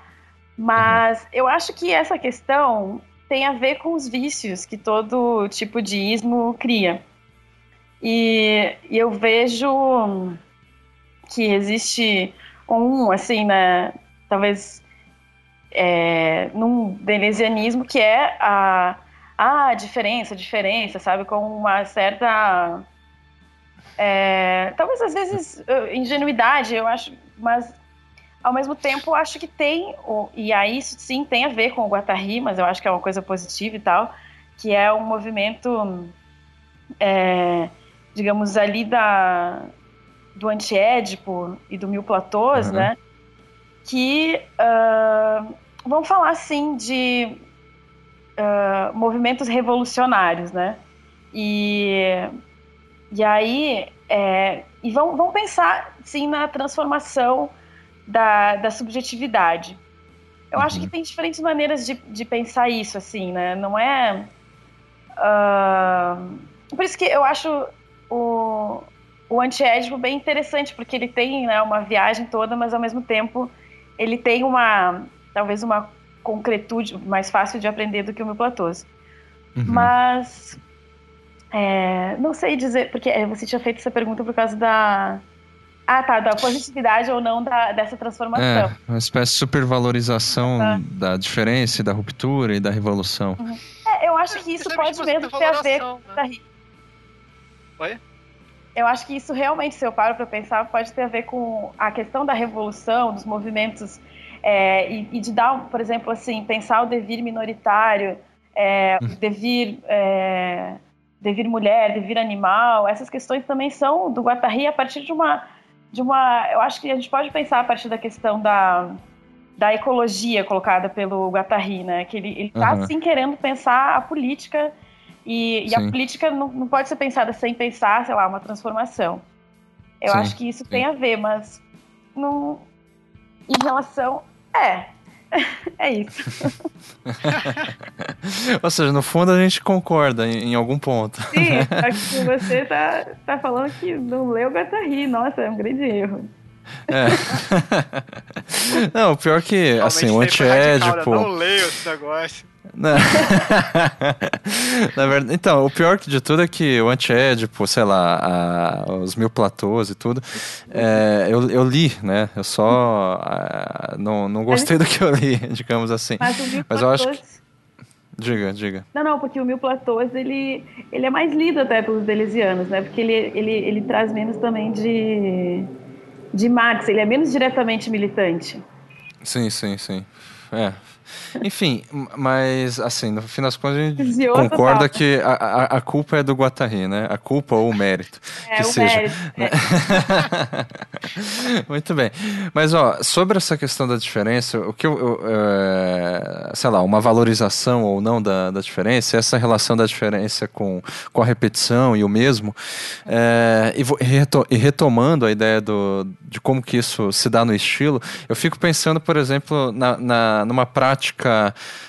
Mas eu acho que essa questão tem a ver com os vícios que todo tipo de ismo cria. E, e eu vejo que existe um, assim, né, talvez é, num deleuzianismo que é a, a diferença, diferença, sabe, com uma certa é, talvez às vezes ingenuidade, eu acho, mas ao mesmo tempo, acho que tem, e aí isso sim tem a ver com o Guattari, mas eu acho que é uma coisa positiva e tal, que é um movimento, é, digamos, ali da, do antiédipo e do mil platôs, uhum. né? Que uh, vão falar, sim, de uh, movimentos revolucionários, né? E, e aí, é, e vão, vão pensar, sim, na transformação da, da subjetividade. Eu uhum. acho que tem diferentes maneiras de, de pensar isso, assim, né? Não é. Uh... Por isso que eu acho o, o antiédipo bem interessante, porque ele tem né, uma viagem toda, mas ao mesmo tempo ele tem uma. talvez uma concretude mais fácil de aprender do que o meu Platôs. Uhum. Mas. É, não sei dizer, porque é, você tinha feito essa pergunta por causa da, ah, tá, da positividade ou não da, dessa transformação. É, uma espécie de supervalorização tá. da diferença, da ruptura e da revolução. Uhum. É, eu acho que isso pode mesmo ter a ver com né? Oi? Eu acho que isso realmente, se eu paro para pensar, pode ter a ver com a questão da revolução, dos movimentos, é, e, e, de dar, por exemplo, assim, pensar o devir minoritário, é, hum. devir, é, devir mulher, devir animal, essas questões também são do Guattari a partir de uma de uma. Eu acho que a gente pode pensar a partir da questão da, da ecologia colocada pelo Guattari, né? Que ele está uhum. sim querendo pensar a política e, e a política não, não, pode ser pensada sem pensar, sei lá, uma transformação. Eu sim, acho que isso sim. tem a ver, mas não, em relação. É, é isso. Ou seja, no fundo a gente concorda em, em algum ponto. Sim, só que você tá, tá falando que não leu Guattari. Nossa, é um grande erro. É. não, o pior que, assim, o antiédipo... Eu não leio esse negócio. Na... Na verdade, então, o pior de tudo é que o antiédipo, sei lá, a, os mil platôs e tudo, é, eu, eu li, né? Eu só a, não, não gostei do que eu li, digamos assim. Mas, o mil Mas platôs... eu acho que... Diga, diga. Não, não, porque o Mil Platôs, ele, ele é mais lido até pelos deleuzianos, né? Porque ele, ele, ele traz menos também de, de Marx, ele é menos diretamente militante. Sim, sim, sim. É, enfim, mas assim, no fim das contas a gente concorda que a, a, a, culpa é do Guattari, né? A culpa ou o mérito. É, que o seja. mérito. Né? É. Muito bem. Mas, ó, sobre essa questão da diferença, o que eu, eu é, sei lá, uma valorização ou não da, da diferença, essa relação da diferença com, com a repetição e o mesmo, é, e, e, retomando a ideia do, de como que isso se dá no estilo, eu fico pensando, por exemplo, na, na numa prática,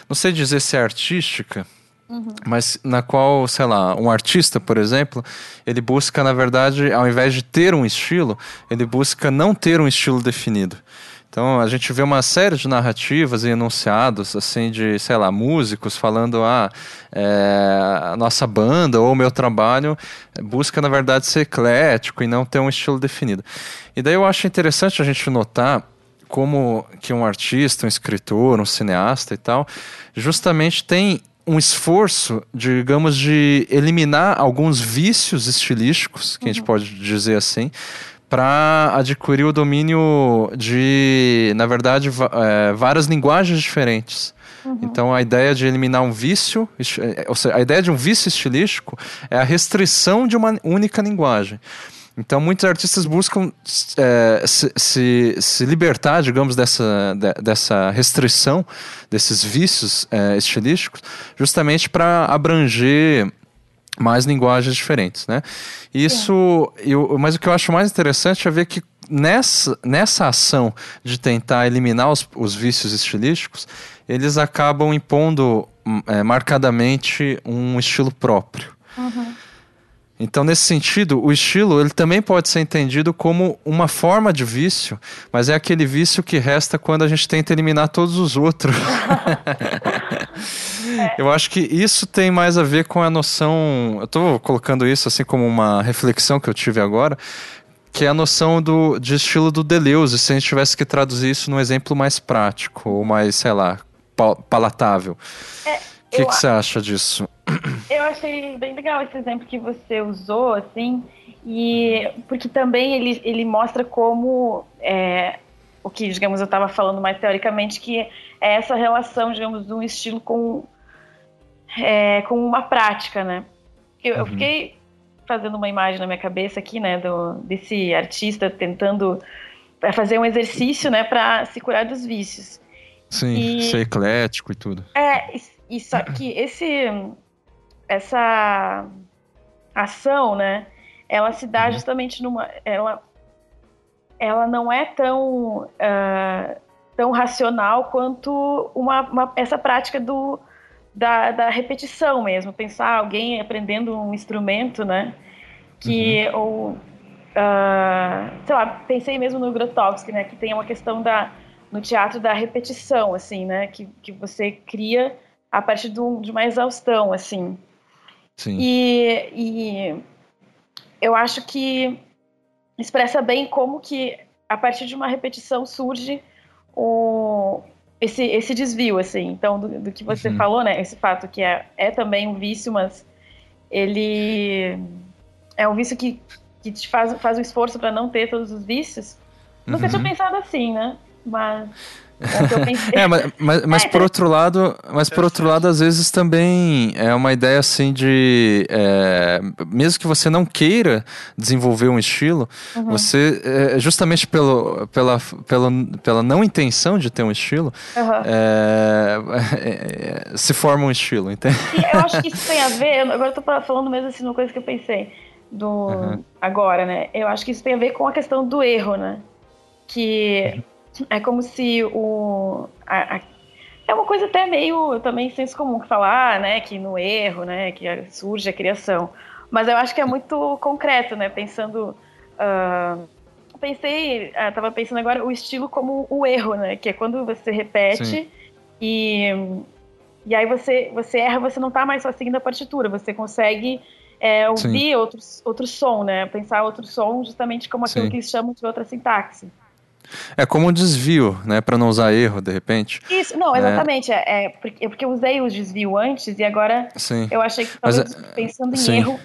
não sei dizer se é artística, Uhum. mas na qual, sei lá, um artista, por exemplo, ele busca, na verdade, ao invés de ter um estilo, ele busca não ter um estilo definido. Então a gente vê uma série de narrativas e enunciados assim de, sei lá, músicos falando ah, é, a nossa banda ou o meu trabalho busca na verdade ser eclético e não ter um estilo definido. E daí eu acho interessante a gente notar como que um artista, um escritor, um cineasta e tal, justamente tem um esforço, digamos, de eliminar alguns vícios estilísticos, que uhum. a gente uhum. pode dizer assim, para adquirir o domínio de, na verdade, é, várias linguagens diferentes. Uhum. Então a ideia de eliminar um vício, é, ou seja, a ideia de um vício estilístico é a restrição de uma única linguagem. Então, muitos artistas buscam é, se, se, se, libertar, digamos, dessa, de, dessa restrição, desses vícios é, estilísticos, justamente para abranger mais linguagens diferentes, né? Isso, eu, mas o que eu acho mais interessante é ver que nessa, nessa ação de tentar eliminar os, os vícios estilísticos, eles acabam impondo é, marcadamente um estilo próprio. Uhum. Então, nesse sentido, o estilo ele também pode ser entendido como uma forma de vício, mas é aquele vício que resta quando a gente tenta eliminar todos os outros. Eu acho que isso tem mais a ver com a noção. Eu estou colocando isso assim como uma reflexão que eu tive agora, que é a noção do, de estilo do Deleuze, se a gente tivesse que traduzir isso num exemplo mais prático, ou mais, sei lá, palatável. É, o que, que você acha disso? Eu achei bem legal esse exemplo que você usou, assim, e porque também ele, ele mostra como é, o que, digamos, eu estava falando mais teoricamente, que é essa relação, digamos, de um estilo com, é, com uma prática, né? Eu, uhum. eu, fiquei fazendo uma imagem na minha cabeça aqui, né, do, desse artista tentando é, fazer um exercício, né, para se curar dos vícios. Sim, e, ser eclético e tudo. É, e só que esse essa ação, né, ela se dá uhum. justamente numa, ela, ela não é tão uh, tão racional quanto uma, uma, essa prática do da, da, repetição mesmo, pensar alguém aprendendo um instrumento, né, que uhum. ou uh, sei lá, pensei mesmo no Grotowski, né, que tem uma questão da no teatro da repetição, assim, né, que, que você cria a partir de, um, de uma exaustão, assim. Sim. E, e eu acho que expressa bem como que a partir de uma repetição surge o, esse, esse desvio, assim. Então, do, do que você uhum. falou, né? Esse fato que é, é também um vício, mas ele é um vício que, que te faz, faz um esforço para não ter todos os vícios. Nunca tinha uhum. pensado assim, né? Mas é, mas, mas, mas é, por outro lado, mas por outro lado, às vezes também é uma ideia assim de é, mesmo que você não queira desenvolver um estilo, uhum. você é, justamente pelo, pela, pela, pela não intenção de ter um estilo, uhum. é, se forma um estilo, entende? eu acho que isso tem a ver. Agora eu tô falando mesmo assim uma coisa que eu pensei do uhum. agora, né? Eu acho que isso tem a ver com a questão do erro, né? Que uhum é como se o. A, a, é uma coisa até meio também senso comum falar, né, que no erro, né, que surge a criação. Mas eu acho que é muito concreto, né, pensando, uh, pensei, ah, tava pensando agora o estilo como o erro, né? Que é quando você repete e e aí você você erra, você não tá mais só seguindo a partitura, você consegue é, ouvir outros, outro som, né? Pensar outro som justamente como aquilo Sim. que eles chamam de outra sintaxe. É como um desvio, né? Para não usar erro, de repente. Isso, não, né? exatamente. É, é, porque, é porque eu usei o desvio antes e agora Sim. eu achei que talvez Mas, pensando em Sim. erro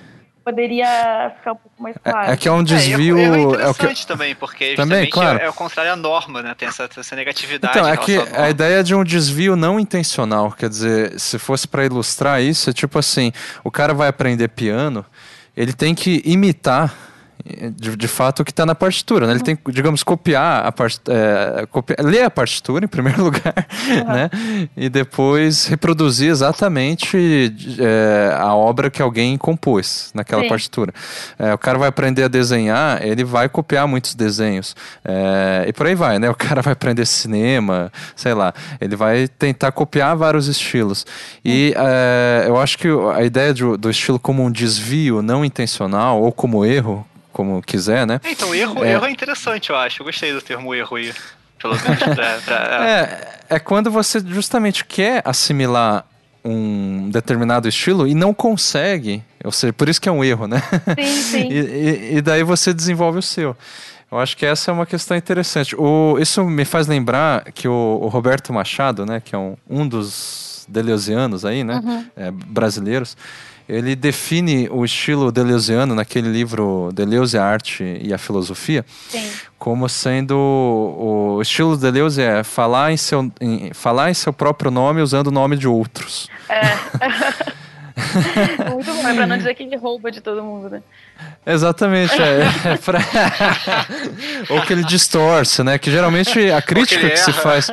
poderia ficar um pouco mais claro. É, é que é um desvio. É, erro, erro é, é o que... também, porque também, claro. é, é o contrário à norma, né? Tem essa, essa negatividade. Então, é que a ideia de um desvio não intencional, quer dizer, se fosse para ilustrar isso, é tipo assim: o cara vai aprender piano, ele tem que imitar de, de fato o que está na partitura. Né? Ele tem, digamos, copiar a part, é, copiar, ler a partitura em primeiro lugar, uhum. né? E depois reproduzir exatamente é, a obra que alguém compôs naquela Sim. partitura. É, o cara vai aprender a desenhar, ele vai copiar muitos desenhos é, e por aí vai, né? O cara vai aprender cinema, sei lá, ele vai tentar copiar vários estilos. E é, eu acho que a ideia do, do estilo como um desvio não intencional ou como erro como quiser, né? É, então, erro é... erro é interessante, eu acho. Eu gostei do termo erro aí. Pelo menos pra, pra... É, é quando você justamente quer assimilar um determinado estilo e não consegue, ou seja, por isso que é um erro, né? Sim, sim. e, e, e, daí você desenvolve o seu. Eu acho que essa é uma questão interessante. O, isso me faz lembrar que o, o Roberto Machado, né, que é um, um dos deleuzianos aí, né, uhum. é, brasileiros, ele define o estilo deleuziano naquele livro Deleuze, a Arte e a Filosofia Sim. como sendo o estilo Deleuze é falar em, seu, em, falar em seu próprio nome usando o nome de outros. É. Muito bom, é pra não dizer que ele rouba de todo mundo, né? Exatamente, é, é pra... ou que ele distorce, né? Que geralmente a crítica que se faz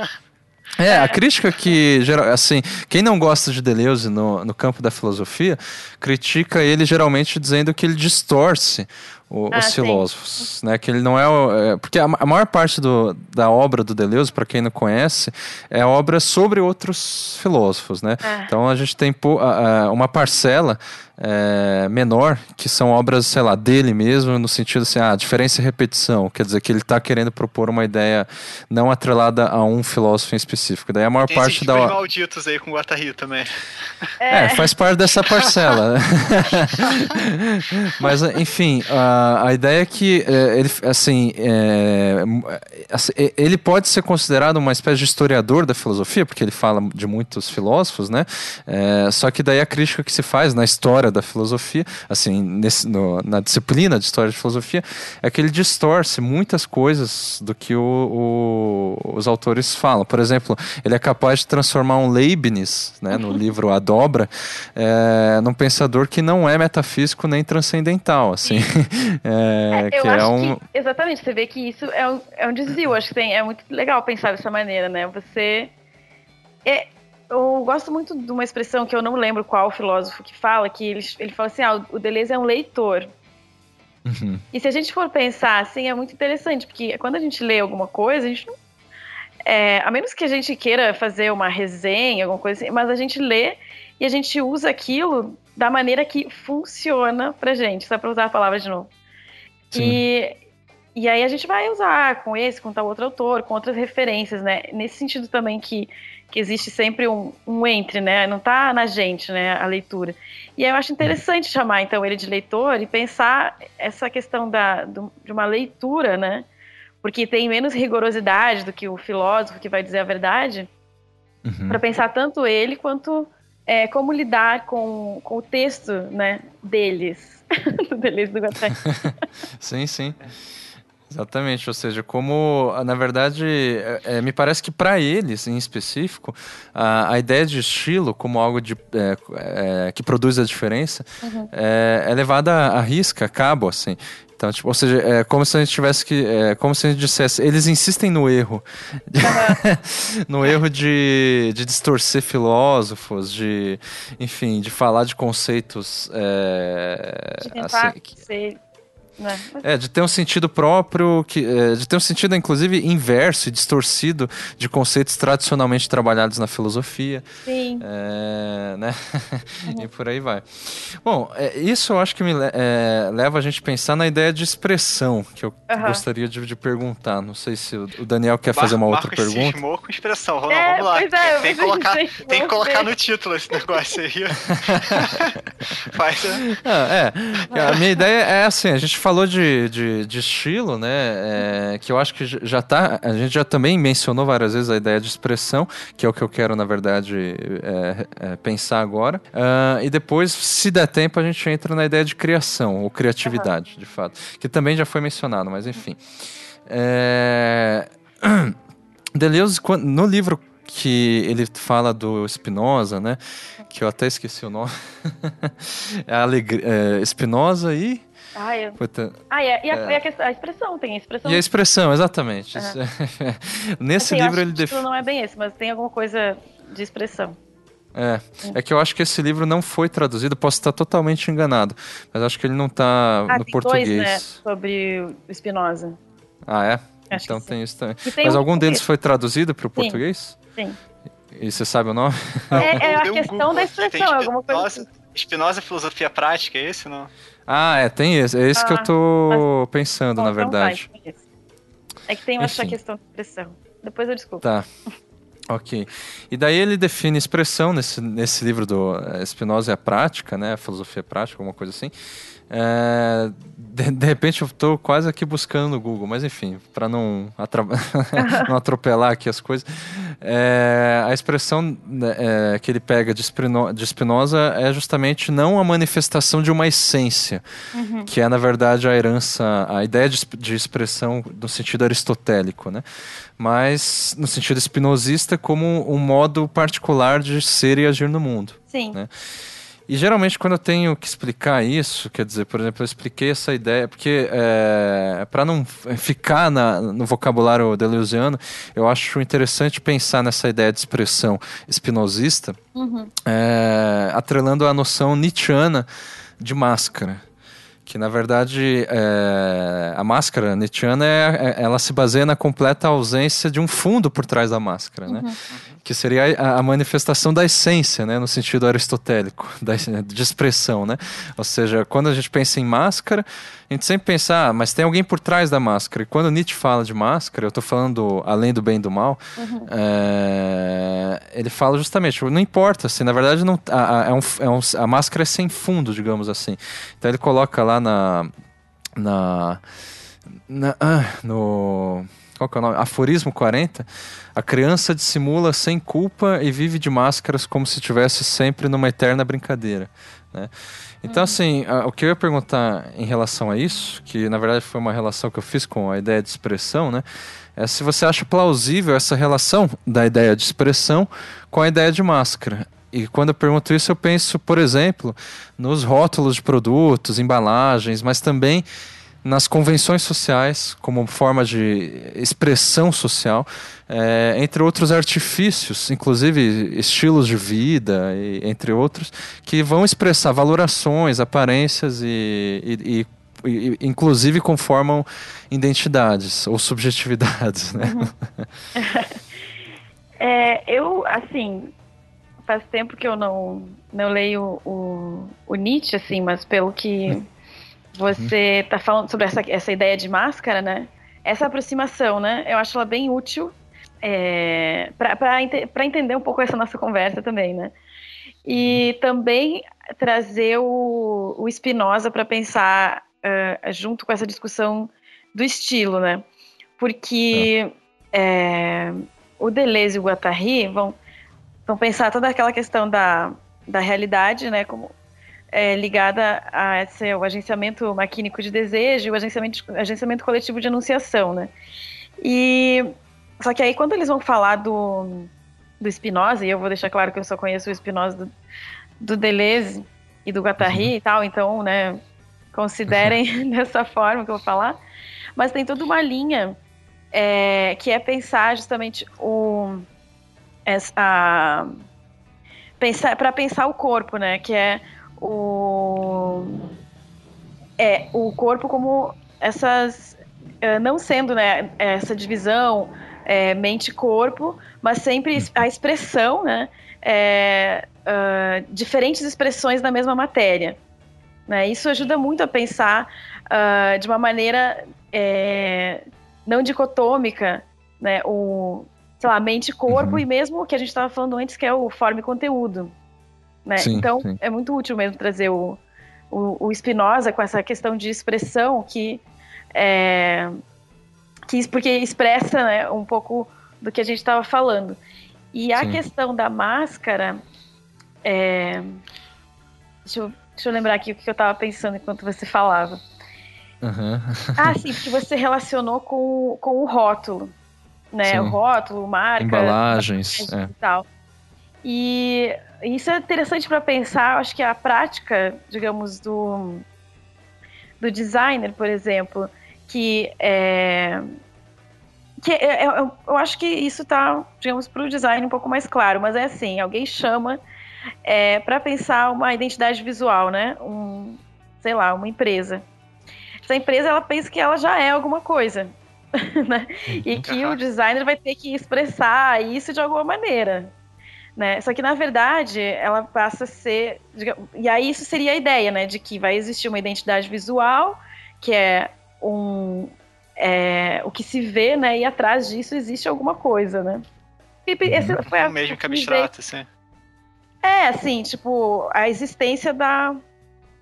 é, a crítica que, assim, quem não gosta de Deleuze no, no campo da filosofia, critica ele geralmente dizendo que ele distorce o, ah, os sim. filósofos, né? Que ele não é, é porque a, a, maior parte do, da obra do Deleuze, para quem não conhece, é obra sobre outros filósofos, né? É. Então a gente tem uma parcela é, menor, que são obras, sei lá, dele mesmo, no sentido assim, ah, diferença e repetição, quer dizer que ele está querendo propor uma ideia não atrelada a um filósofo em específico. Daí a maior Tem parte da. malditos aí com o Guattari também. É. é. faz parte dessa parcela. Mas, enfim, a, a ideia é que é, ele, assim, é, assim, ele pode ser considerado uma espécie de historiador da filosofia, porque ele fala de muitos filósofos, né? É, só que daí a crítica que se faz na história da filosofia, assim, nesse, no, na disciplina de história de filosofia, é que ele distorce muitas coisas do que o, o, os autores falam. Por exemplo, ele é capaz de transformar um Leibniz, né, no livro A Dobra, é, num pensador que não é metafísico nem transcendental, assim. é, é, acho é um... que, exatamente, você vê que isso é um, é um desvio, acho que tem, é muito legal pensar dessa maneira, né? Você... É, eu gosto muito de uma expressão que eu não lembro qual filósofo que fala, que ele, ele fala assim, ah, o Deleuze é um leitor. Uhum. E se a gente for pensar assim, é muito interessante, porque quando a gente lê alguma coisa, a gente não. É, a menos que a gente queira fazer uma resenha, alguma coisa assim, mas a gente lê e a gente usa aquilo da maneira que funciona pra gente, só pra usar a palavra de novo. E, e aí a gente vai usar com esse, com tal outro autor, com outras referências, né? Nesse sentido também que que existe sempre um, um entre, né? Não está na gente, né? A leitura. E eu acho interessante chamar então ele de leitor e pensar essa questão da, do, de uma leitura, né? Porque tem menos rigorosidade do que o filósofo que vai dizer a verdade, uhum. para pensar tanto ele quanto é, como lidar com, com o texto, né? Deles, do Deleuze do Guattari. sim, sim. Exatamente, ou seja, como na verdade é, é me parece que para eles em específico a, a, ideia de estilo como algo de, é, é, que produz a diferença uhum. é, é, levada a risca, a cabo, assim. Então, tipo, ou seja, é como se a gente tivesse que. É como se a gente dissesse. Eles insistem no erro. Uhum. no erro de, de distorcer filósofos, de. Enfim, de falar de conceitos. É, de tentar assim, ser? É, de ter um sentido próprio, que, é, de ter um sentido, inclusive, inverso e distorcido de conceitos tradicionalmente trabalhados na filosofia. Sim. É, né? Uhum. e por aí vai. Bom, é, isso eu acho que me é, leva a gente a pensar na ideia de expressão, que eu uhum. gostaria de, de, perguntar. Não sei se o Daniel quer fazer uma outra Marcos pergunta. Cismou com expressão. Vamos, é, vamos lá. É, tem, que colocar, tem que colocar no título esse negócio aí. Faz. Ah, é, a minha ideia é assim, a gente falou de, de, de estilo, né? É, que eu acho que já tá. A gente já também mencionou várias vezes a ideia de expressão, que é o que eu quero, na verdade, é, é, pensar agora. Uh, e depois, se der tempo, a gente entra na ideia de criação, ou criatividade, uhum. de fato. Que também já foi mencionado, mas enfim. É... Deleuze, no livro que ele fala do Spinoza, né? Que eu até esqueci o nome. é, é Spinoza e ah, eu... Puta, ah e, a, e, a, é... e a, expressão, tem a expressão. E a expressão, exatamente. Uhum. Nesse assim, livro ele define. não é bem esse, mas tem alguma coisa de expressão. É, é que eu acho que esse livro não foi traduzido, posso estar totalmente enganado, mas acho que ele não está ah, no tem português. Dois, né, sobre o Spinoza. Ah, é? Acho então tem isso também. Mas um algum deles foi traduzido para o português? Sim. E você sabe o nome? É, é a questão da expressão, alguma coisa. Assim. Spinoza Filosofia Prática, é esse não? Ah, é, tem esse. É esse ah, que eu ah, tô pensando, Bom, na então verdade. Vai, é que tem essa questão de expressão. Depois eu desculpo. Tá. Ok. E daí ele define expressão nesse, nesse livro do Spinoza e a Prática, né? A filosofia prática, alguma coisa assim. É, de, de, repente eu estou quase aqui buscando no Google, mas enfim, para não, não, atropelar aqui as coisas. É, a expressão né, é, que ele pega de, Spino, de Spinoza é justamente não a manifestação de uma essência, uhum. que é na verdade a herança, a ideia de, de expressão no sentido aristotélico, né? mas no sentido espinosista como um modo particular de ser e agir no mundo. Sim. Né? E geralmente quando eu tenho que explicar isso, quer dizer, por exemplo, eu expliquei essa ideia, porque é, para não ficar na, no vocabulário deleuziano, eu acho interessante pensar nessa ideia de expressão espinosista, uhum. é, atrelando a noção nietzschiana de máscara que na verdade é, a máscara Nietzscheana é, é, ela se baseia na completa ausência de um fundo por trás da máscara, né? Uhum. Que seria a, a, manifestação da essência, né? No sentido aristotélico, da, de expressão, né? Ou seja, quando a gente pensa em máscara, a gente sempre pensa, ah, mas tem alguém por trás da máscara. E quando Nietzsche fala de máscara, eu estou falando além do bem e do mal, uhum. é, ele fala justamente, não importa, assim, na verdade não, a, a, é um, é um, a máscara é sem fundo, digamos assim. Então ele coloca lá na. na, na ah, no. Qual que é o nome? Aforismo 40. A criança dissimula sem culpa e vive de máscaras como se estivesse sempre numa eterna brincadeira. Né? Então, assim, o que eu ia perguntar em relação a isso, que na verdade foi uma relação que eu fiz com a ideia de expressão, né? É se você acha plausível essa relação da ideia de expressão com a ideia de máscara. E quando eu pergunto isso, eu penso, por exemplo, nos rótulos de produtos, embalagens, mas também nas convenções sociais, como forma de expressão social, é, entre outros artifícios, inclusive estilos de vida, e, entre outros, que vão expressar valorações, aparências e, e, e inclusive conformam identidades ou subjetividades, né? Uhum. é, eu, assim, faz tempo que eu não, não leio o, o Nietzsche, assim, mas pelo que você está falando sobre essa, essa ideia de máscara, né? Essa aproximação, né? Eu acho ela bem útil é, para entender um pouco essa nossa conversa também, né? E também trazer o, o Spinoza para pensar uh, junto com essa discussão do estilo, né? Porque é, o Deleuze e o Guattari vão, vão pensar toda aquela questão da, da realidade, né? Como é, ligada a esse, o agenciamento maquínico de desejo e o agenciamento, agenciamento coletivo de enunciação, né? E só que aí quando eles vão falar do, do Spinoza, e eu vou deixar claro que eu só conheço o Spinoza do, do Deleuze e do Guattari uhum. e tal, então, né, considerem dessa forma que eu vou falar. Mas tem toda uma linha é, que é pensar justamente o essa pensar para pensar o corpo, né, que é o é o corpo como essas uh, não sendo né essa divisão é, mente-corpo, mas sempre a expressão, né? É, uh, diferentes expressões da mesma matéria. Né? Isso ajuda muito a pensar uh, de uma maneira é, não dicotômica, né? O, sei lá, mente-corpo uhum. e mesmo o que a gente estava falando antes, que é o forma-conteúdo. Né? Sim, então, sim. é muito útil mesmo trazer o, o, o Spinoza com essa questão de expressão que é, que, porque expressa né, um pouco do que a gente estava falando. E a Sim. questão da máscara. É... Deixa, eu, deixa eu lembrar aqui o que eu estava pensando enquanto você falava. Uhum. ah, sim, porque você relacionou com, com o rótulo. Né? O rótulo, marca. Embalagens. É. E tal. E isso é interessante para pensar, acho que a prática, digamos, do, do designer, por exemplo, que é, que eu, é, é, eu, eu, acho que isso tá, digamos, para o design um pouco mais claro, mas é assim, alguém chama é, para pensar uma identidade visual, né? Um, sei lá, uma empresa. Essa empresa ela pensa que ela já é alguma coisa, né? E que o designer vai ter que expressar isso de alguma maneira. Né? Só que na verdade ela passa a ser. E aí isso seria a ideia, né? De que vai existir uma identidade visual, que é um, é, o que se vê, né? E atrás disso existe alguma coisa, né? E, esse foi a, mesmo que abstrato, assim. É, assim, tipo, a existência da,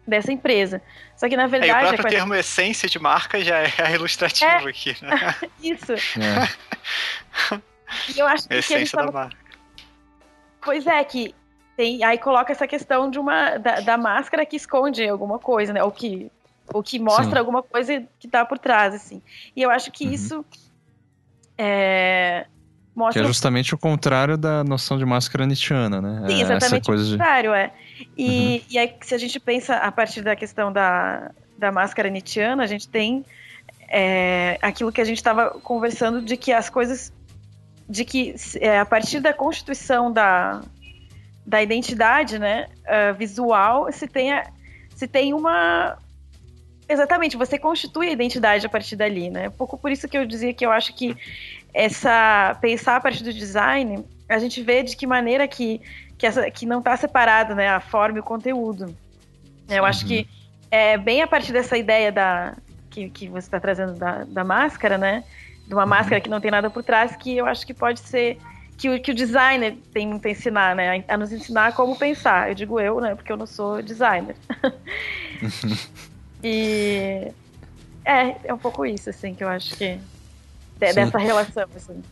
dessa empresa. Só que, na verdade... É, o próprio é termo essência de marca já é ilustrativo é, aqui, né? Isso. É. E eu acho que... Essência que da marca. Pois é, que tem... Aí coloca essa questão de uma... Da, da máscara que esconde alguma coisa, né? Ou que ou que mostra Sim. alguma coisa que está por trás, assim. E eu acho que uhum. isso é, mostra... Que é justamente o contrário da noção de máscara nietzschiana, né? Sim, exatamente o contrário, de... é. E, uhum. e aí, se a gente pensa a partir da questão da, da máscara nietzschiana, a gente tem é, aquilo que a gente estava conversando de que as coisas... De que é, a partir da constituição da, da identidade né, uh, visual, se tem, se tem uma, Exatamente, você constitui a identidade a partir dali, né? Pouco por isso que eu dizia que eu acho que essa pensar a partir do design, a gente vê de que maneira que, que, essa, que não está separado, né, a forma e o conteúdo. Eu uhum. acho que é bem a partir dessa ideia da que, que você está trazendo da, da máscara, né? De uma máscara que não tem nada por trás, que eu acho que pode ser que o, que o designer tem muito a ensinar, né? A nos ensinar como pensar. Eu digo eu, né? Porque eu não sou designer. E é, é um pouco isso, assim, que eu acho que. É dessa relação, assim.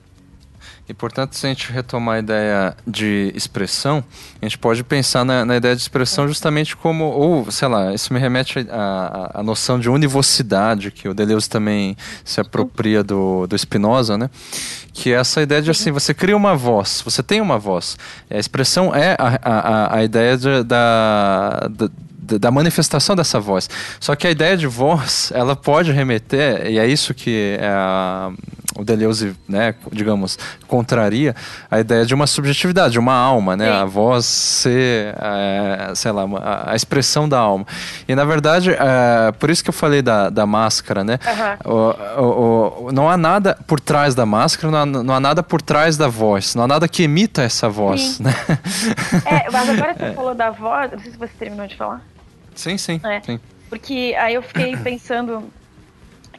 E portanto, se a gente retomar a ideia de expressão, a gente pode pensar na, na ideia de expressão justamente como, ou sei lá, isso me remete à noção de univocidade, que o Deleuze também se apropria do, do Spinoza, né? Que é essa ideia de assim, você cria uma voz, você tem uma voz. A expressão é a, a, a ideia de, da, da da manifestação dessa voz. Só que a ideia de voz, ela pode remeter, e é isso que é a, o Deleuze, né, digamos, contraria, a ideia de uma subjetividade, de uma alma, né? A voz ser, é, sei lá, a, a, expressão da alma. E, na verdade, é, por isso que eu falei da, da máscara, né? Uhum. O, o, o, não há nada por trás da máscara, não há, não há, nada por trás da voz, não há nada que emita essa voz, Sim. né? É, mas agora você falou da voz, não sei se você terminou de falar. Sim, sim, é, sim. Porque aí eu fiquei pensando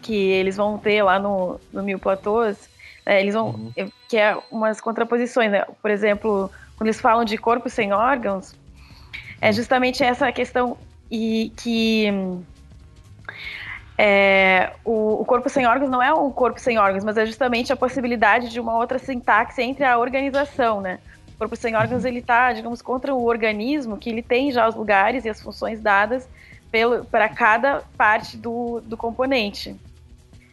que eles vão ter lá no, no Mil Platôs, é, eles vão. Uhum. que é umas contraposições, né? Por exemplo, quando eles falam de corpo sem órgãos, é uhum. justamente essa questão e que. É, o, o, corpo sem órgãos não é um corpo sem órgãos, mas é justamente a possibilidade de uma outra sintaxe entre a organização, né? Corpo sem órgãos ele está, digamos, contra o organismo que ele tem já os lugares e as funções dadas para cada parte do, do componente,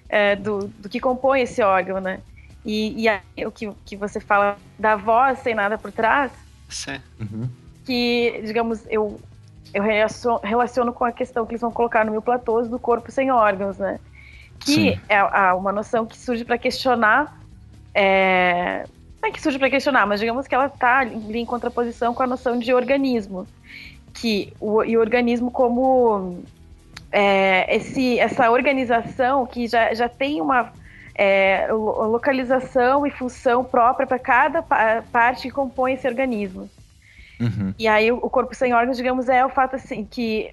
é, do, do que compõe esse órgão, né? E, e aí, o que, que você fala da voz sem nada por trás, Sim. Uhum. que, digamos, eu, eu relaciono com a questão que eles vão colocar no meu platôs do corpo sem órgãos, né? Que Sim. é uma noção que surge para questionar é, é que surge para questionar, mas digamos que ela está em contraposição com a noção de organismo. Que o, e o organismo como é, esse, essa organização que já, já tem uma é, localização e função própria para cada parte que compõe esse organismo. Uhum. E aí o corpo sem órgãos, digamos, é o fato assim que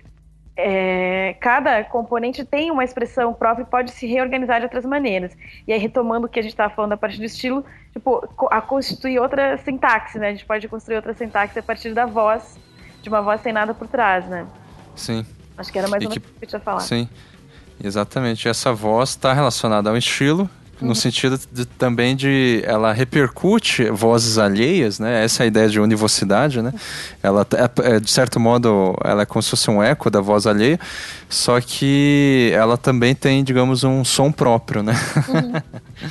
é, cada componente tem uma expressão própria e pode se reorganizar de outras maneiras. E aí, retomando o que a gente estava falando a partir do estilo, tipo, a constituir outra sintaxe, né? A gente pode construir outra sintaxe a partir da voz, de uma voz sem nada por trás, né? Sim. Acho que era mais ou menos o que eu tinha falado. Sim, exatamente. Essa voz está relacionada ao estilo, no uhum. sentido de, também de ela repercute vozes alheias, né? Essa é a ideia de univocidade, né? Ela é, é, de certo modo ela é como se fosse um eco da voz alheia, só que ela também tem, digamos, um som próprio, né? Uhum.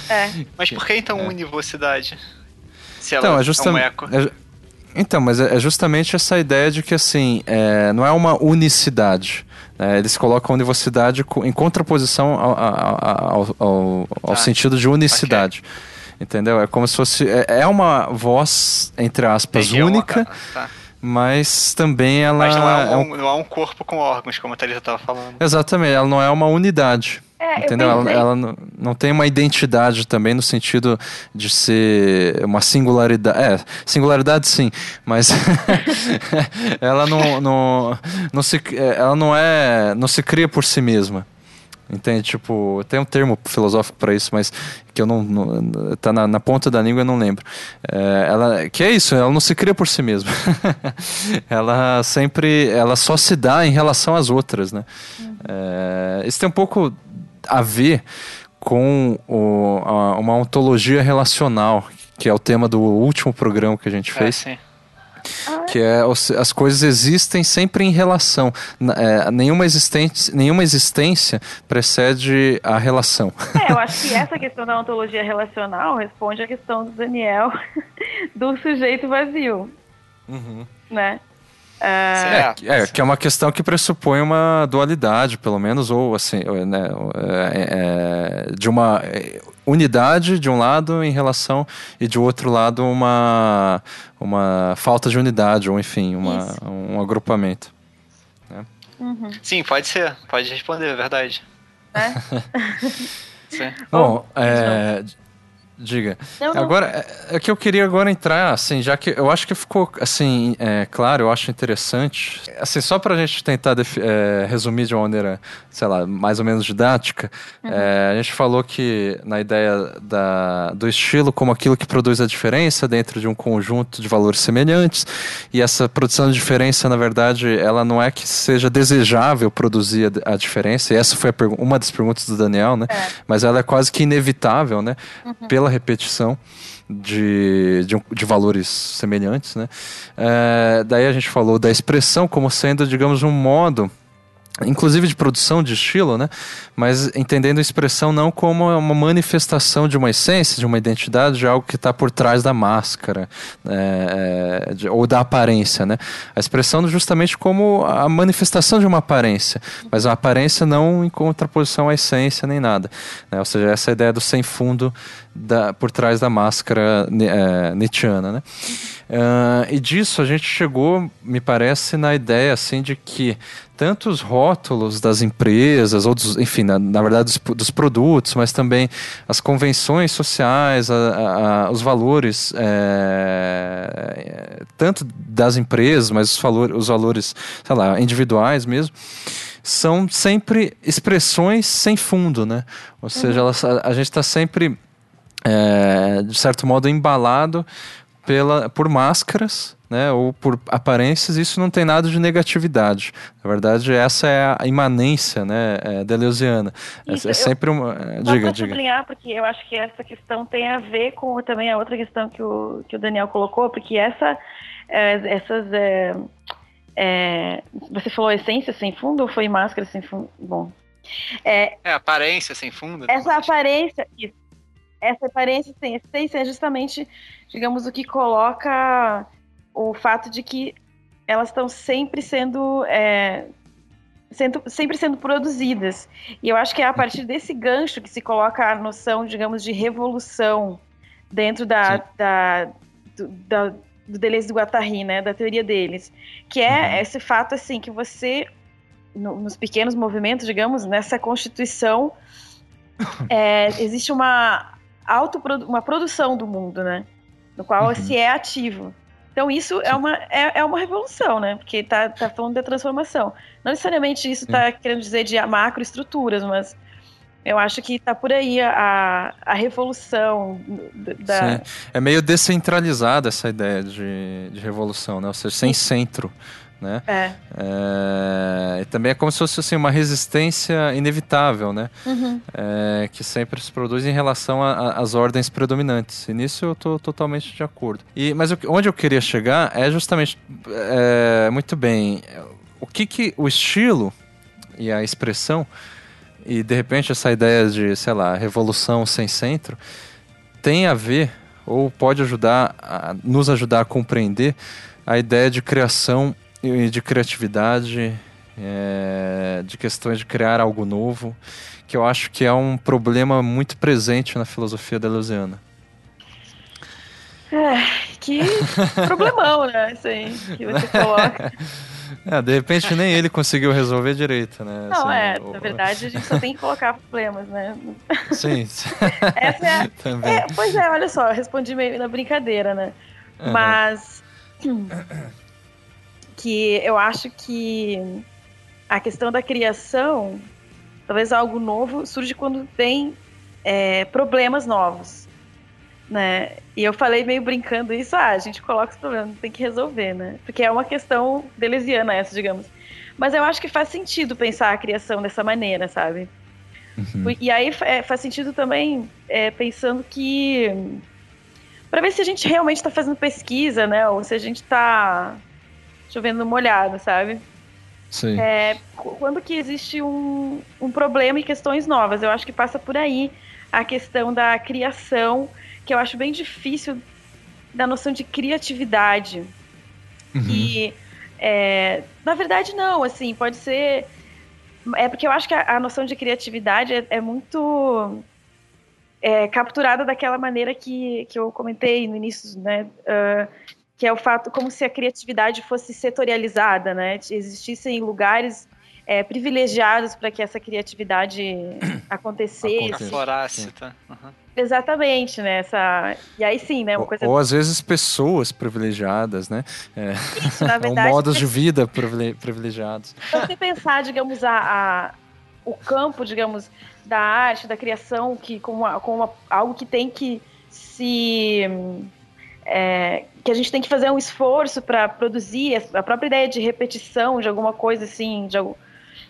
É. Mas por que então é. univocidade? Se ela então, é, justamente, é um eco. É, então, mas é, é justamente essa ideia de que assim, é, não é uma unicidade. É, eles colocam a universidade em contraposição ao, ao, ao, ao ah, sentido de unicidade. Okay. Entendeu? É como se fosse. É, é uma voz, entre aspas, Entendi, única. Uma, tá. Mas também ela. Mas não é, um, é um... não é um corpo com órgãos, como a Thalita estava falando. Exatamente, ela não é uma unidade. É, entendeu? Ela, ela não, não, tem uma identidade também no sentido de ser uma singularidade. É, singularidade sim, mas ela não, não, não se, ela não é, não se cria por si mesma. Entende? Tipo, tem um termo filosófico para isso, mas que eu não. não tá na, na, ponta da língua eu não lembro. É, ela, que é isso, ela não se cria por si mesma. ela sempre. Ela só se dá em relação às outras, né? Uhum. É, isso tem um pouco a ver com o, a, uma ontologia relacional, que é o tema do último programa que a gente é, fez. É, que é as coisas existem sempre em relação. É, nenhuma, existência, nenhuma existência precede a relação. É, eu acho que essa questão da ontologia relacional responde à questão do Daniel do sujeito vazio. Uhum. Né? É, é, que é uma questão que pressupõe uma dualidade, pelo menos, ou assim, né, é, é, de uma unidade de um lado em relação e de outro lado uma, uma falta de unidade, ou enfim, uma, um agrupamento. Né? Uhum. Sim, pode ser, pode responder, é verdade. É? Bom, é, Diga. Não, não. Agora, é, é que eu queria agora entrar, assim, já que eu acho que ficou, assim, é, claro, eu acho interessante. Assim, só pra gente tentar é, resumir de uma maneira, sei lá, mais ou menos didática, uhum. é, a gente falou que na ideia da, do estilo como aquilo que produz a diferença dentro de um conjunto de valores semelhantes, e essa produção de diferença, na verdade, ela não é que seja desejável produzir a, a diferença, e essa foi uma das perguntas do Daniel, né? É. Mas ela é quase que inevitável, né? Uhum. Pela repetição de, de, de valores semelhantes. Né? É, daí a gente falou da expressão como sendo, digamos, um modo inclusive de produção de estilo, né? Mas entendendo a expressão não como uma manifestação de uma essência, de uma identidade, de algo que está por trás da máscara é, é, de, ou da aparência, né? A expressão justamente como a manifestação de uma aparência, mas a aparência não em contraposição à essência nem nada. Né? Ou seja, essa ideia do sem fundo da, por trás da máscara é, Nietzscheana, né? Uh, e disso a gente chegou, me parece, na ideia assim de que tanto os rótulos das empresas, ou dos, enfim, na, na verdade dos, dos, produtos, mas também as convenções sociais, a, a, os valores, é, tanto das empresas, mas os, valor, os valores, sei lá, individuais mesmo, são sempre expressões sem fundo, né? Ou seja, uhum. elas, a, a gente está sempre é, de certo modo, embalado pela, por máscaras, né, ou por aparências, isso não tem nada de negatividade. Na verdade, essa é a imanência, né, é, deleuziana. É, isso, é, sempre uma... É, diga, diga. sublinhar, porque eu acho que essa questão tem a ver com também a outra questão que o, que o Daniel colocou, porque essa, é, essas... É, é, você falou essência sem fundo ou foi máscara sem fundo? Bom... É, é aparência sem fundo. Essa aparência, isso essa aparência sem essência é justamente, digamos, o que coloca o fato de que elas estão sempre sendo, é, sendo, sempre sendo produzidas. E eu acho que é a partir desse gancho que se coloca a noção, digamos, de revolução dentro da, da, do, da, do Deleuze do Guattari, né, da teoria deles, que é uhum. esse fato assim que você no, nos pequenos movimentos, digamos, nessa constituição, é, existe uma auto uma produção do mundo, né? No qual uhum. se é ativo. Então isso é uma, é, é uma revolução, né? Porque tá, tá falando da transformação. Não necessariamente isso está querendo dizer de macroestruturas, mas eu acho que está por aí a, a revolução da. Sim. É meio descentralizada essa ideia de, de revolução, né? Ou seja, sem centro. Né? É. é. E também é como se fosse assim, uma resistência inevitável, né? Uhum. É, que sempre se produz em relação às ordens predominantes. E nisso eu estou totalmente de acordo. E, mas onde eu queria chegar é justamente é, muito bem o que, que o estilo e a expressão e de repente essa ideia de, sei lá, revolução sem centro tem a ver ou pode ajudar a, nos ajudar a compreender a ideia de criação e de criatividade, é, de questões de criar algo novo, que eu acho que é um problema muito presente na filosofia da Luziana. É, que problemão, né? Isso aí que você coloca. É, de repente nem ele conseguiu resolver direito, né? Não, assim, é, o... na verdade a gente só tem que colocar problemas, né? Sim. Essa é, Também. é Pois é, olha só, respondi meio na brincadeira, né? Uhum. Mas que eu acho que a questão da criação, talvez algo novo, surge quando tem é, problemas novos né? E eu falei meio brincando isso, ah, a gente coloca os problemas, tem que resolver, né? Porque é uma questão delesiana essa, digamos. Mas eu acho que faz sentido pensar a criação dessa maneira, sabe? Uhum. E aí é, faz sentido também é, pensando que para ver se a gente realmente está fazendo pesquisa, né? Ou se a gente está chovendo molhado, sabe? Sim. É, quando que existe um, um problema e questões novas, eu acho que passa por aí a questão da criação que eu acho bem difícil da noção de criatividade. Uhum. E, é, na verdade, não, assim, pode ser. É porque eu acho que a, a noção de criatividade é, é muito é, capturada daquela maneira que, que eu comentei no início, né? Uh, que é o fato como se a criatividade fosse setorializada, né? Existissem lugares é, privilegiados para que essa criatividade acontecesse. Aflorasse, tá? Uhum. Exatamente, né? Essa... E aí sim, né? Uma coisa... Ou, ou às vezes pessoas privilegiadas, né? É... Isso, na verdade. Ou modos de vida privilegiados. Se você pensar, digamos, a, a, o campo, digamos, da arte, da criação, que como, como algo que tem que se. É, que a gente tem que fazer um esforço para produzir a própria ideia de repetição de alguma coisa assim, de,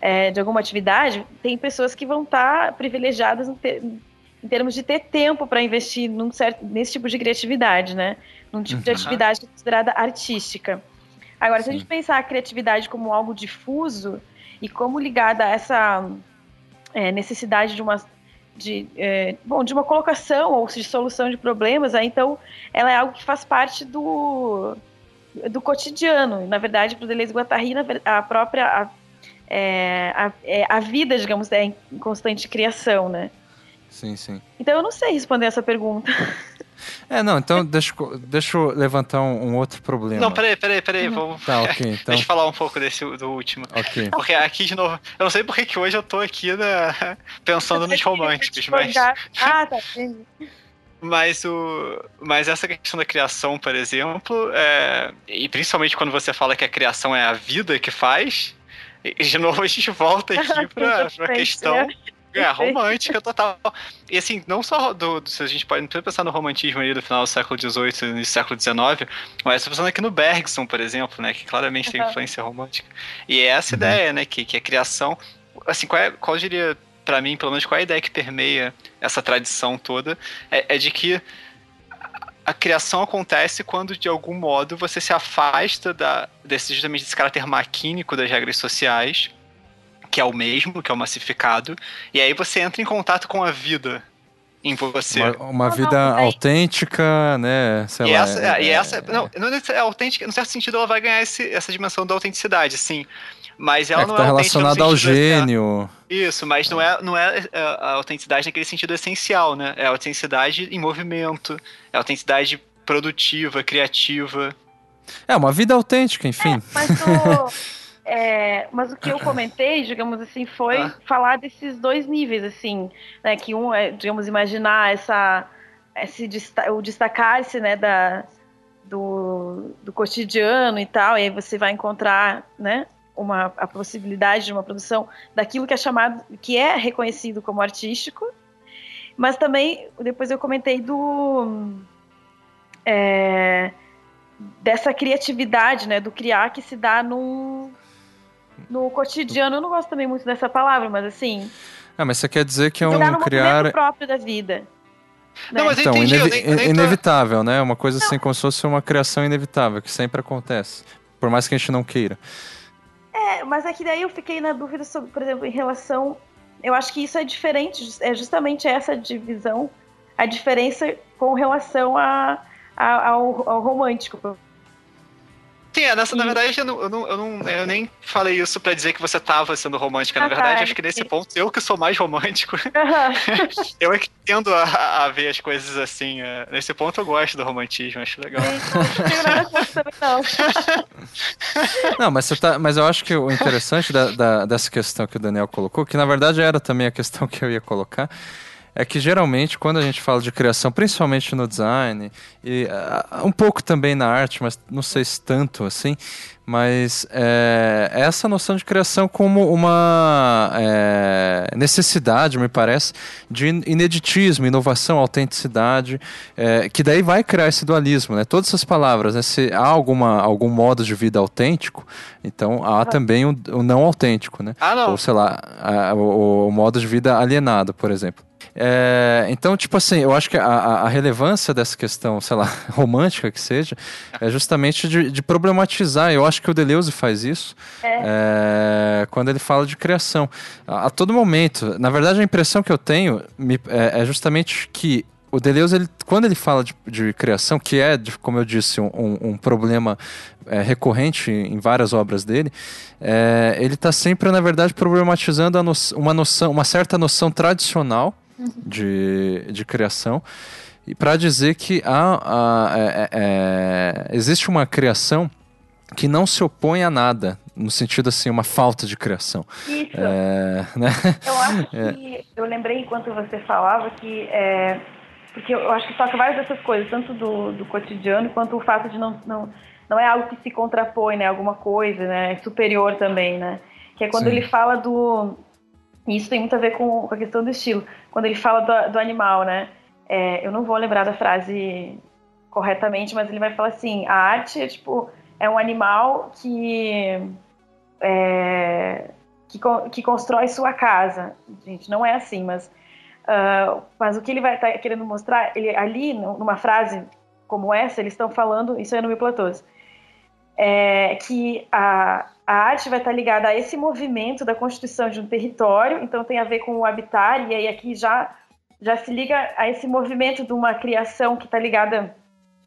é, de alguma atividade, tem pessoas que vão estar tá privilegiadas em termos de ter tempo para investir certo, nesse tipo de criatividade, né? Num tipo uhum. de atividade considerada artística. Agora, Sim. se a gente pensar a criatividade como algo difuso e como ligada a essa é, necessidade de uma de, é, bom, de uma colocação ou de solução de problemas, aí, então ela é algo que faz parte do, do cotidiano. Na verdade, para o Deleuze Guattari, a própria a, é, a, é, a vida, digamos, é em constante criação, né? Sim, sim. Então eu não sei responder essa pergunta. É, não, então deixa, deixa eu levantar um, um outro problema. Não, peraí, peraí, peraí, uhum. vamos... Tá, ok, então... Deixa eu falar um pouco desse, do último. Ok. Porque aqui, de novo, eu não sei porque que hoje eu tô aqui né, pensando nos românticos, mas... Ah, tá, entendi. Mas, o, mas essa questão da criação, por exemplo, é, e principalmente quando você fala que a criação é a vida que faz, de novo a gente volta aqui para a questão é, romântica total. E assim, não só do, do, se a gente pode não pensar no romantismo aí do final do século XVIII e do século XIX, mas estou pensando aqui no Bergson, por exemplo, né, que claramente tem influência romântica. E é essa uhum. ideia, né, que, que a criação, assim, qual, é, qual diria para mim, pelo menos qual é a ideia que permeia essa tradição toda, é, é de que a criação acontece quando, de algum modo, você se afasta da, desse, justamente desse caráter maquínico das regras sociais que é o mesmo, que é o massificado, e aí você entra em contato com a vida em você. Uma, uma vida não, não, autêntica, né? Sei e lá. Essa, é, e essa, é, não, não é autêntica, no certo sentido ela vai ganhar esse, essa dimensão da autenticidade, sim. Mas ela é, não tá é relacionada ao gênio. Isso, mas não é, não é a autenticidade naquele sentido essencial, né? É a autenticidade em movimento, é a autenticidade produtiva, criativa. É, uma vida autêntica, enfim. É, mas o, É, mas o que eu comentei, digamos assim, foi ah. falar desses dois níveis, assim, né? Que um é, digamos, imaginar essa, esse o destacar-se, né, da, do, do cotidiano e tal, e aí você vai encontrar, né, uma, a possibilidade de uma produção daquilo que é chamado, que é reconhecido como artístico, mas também, depois eu comentei do... É, dessa criatividade, né, do criar que se dá no, no cotidiano. Eu não gosto também muito dessa palavra, mas assim. Ah, mas você quer dizer que é um criar próprio da vida. Não, mas então, entendi, inevi nem, nem inevitável, tô... né? Uma coisa não. assim como se fosse uma criação inevitável, que sempre acontece, por mais que a gente não queira. É, mas é que daí eu fiquei na dúvida sobre, por exemplo, em relação. Eu acho que isso é diferente, é justamente essa divisão, a diferença com relação a, a ao, ao romântico. Sim, é, nessa, na verdade, eu, não, eu, não, eu, não, eu nem falei isso para dizer que você tava sendo romântica. Na verdade, ah, acho que nesse ponto, eu que sou mais romântico. Uhum. eu é que tendo a, a, ver as coisas assim. É, nesse ponto, eu gosto do romantismo, acho legal. não, mas, você tá, mas eu acho que o interessante da, da, dessa questão que o Daniel colocou, que na verdade era também a questão que eu ia colocar, é que geralmente quando a gente fala de criação, principalmente no design e uh, um pouco também na arte, mas não sei se tanto assim, mas é, essa noção de criação como uma é, necessidade, me parece, de ineditismo, inovação, autenticidade, é, que daí vai criar esse dualismo, né? Todas essas palavras, né? se há alguma, algum modo de vida autêntico, então há também o, o não autêntico, né? Ah, não. Ou sei lá, a, o, o modo de vida alienado, por exemplo. É, então, tipo assim, eu acho que a, a, relevância dessa questão, sei lá, romântica que seja, é justamente de, de problematizar. Eu acho que o Deleuze faz isso é. É, quando ele fala de criação. A, a, todo momento, na verdade, a impressão que eu tenho me, é, é, justamente que o Deleuze, ele, quando ele fala de, de criação, que é, de, como eu disse, um, um problema é, recorrente em várias obras dele, é, ele está sempre, na verdade, problematizando no, uma noção, uma certa noção tradicional de, de criação e para dizer que há, há é, é, é, existe uma criação que não se opõe a nada, no sentido assim, uma falta de criação. Isso. É, né? Eu acho é. que eu lembrei enquanto você falava que é, porque eu acho que toca várias dessas coisas, tanto do, do cotidiano quanto o fato de não, não não é algo que se contrapõe, né? Alguma coisa, né? Superior também, né? Que é quando Sim. ele fala do isso tem muito a ver com, a questão do estilo. Quando ele fala do, do animal, né? É, eu não vou lembrar da frase corretamente, mas ele vai falar assim: a arte é tipo é um animal que é, que, que constrói sua casa. Gente, não é assim, mas uh, mas o que ele vai estar tá querendo mostrar, ele ali numa frase como essa, eles estão falando, isso é no Mil Platôs, é que a, a arte vai estar ligada a esse movimento da constituição de um território, então tem a ver com o habitar, e aí aqui já, já se liga a esse movimento de uma criação que está ligada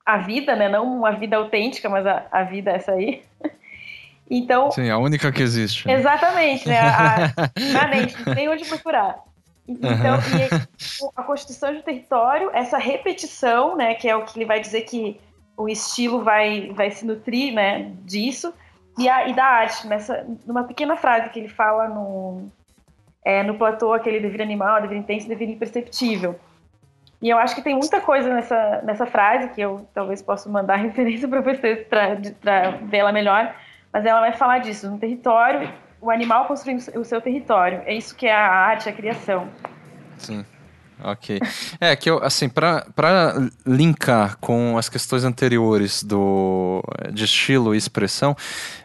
à vida, né? não uma vida autêntica, mas a, a vida essa aí. Então, Sim, a única que existe. Né? Exatamente, né? A, a, não tem onde procurar. Então, uhum. a constituição de um território, essa repetição, né, que é o que ele vai dizer que o estilo vai, vai se nutrir, né, disso, e, a, e da arte, nessa, numa pequena frase que ele fala no, é, no platô, aquele dever animal, dever intenso, dever imperceptível. E eu acho que tem muita coisa nessa, nessa frase, que eu talvez possa mandar referência para vocês para vê-la melhor, mas ela vai falar disso, no território, o animal construindo o seu território. É isso que é a arte, a criação. Sim. Ok. É que eu, assim, para linkar com as questões anteriores do, de estilo e expressão,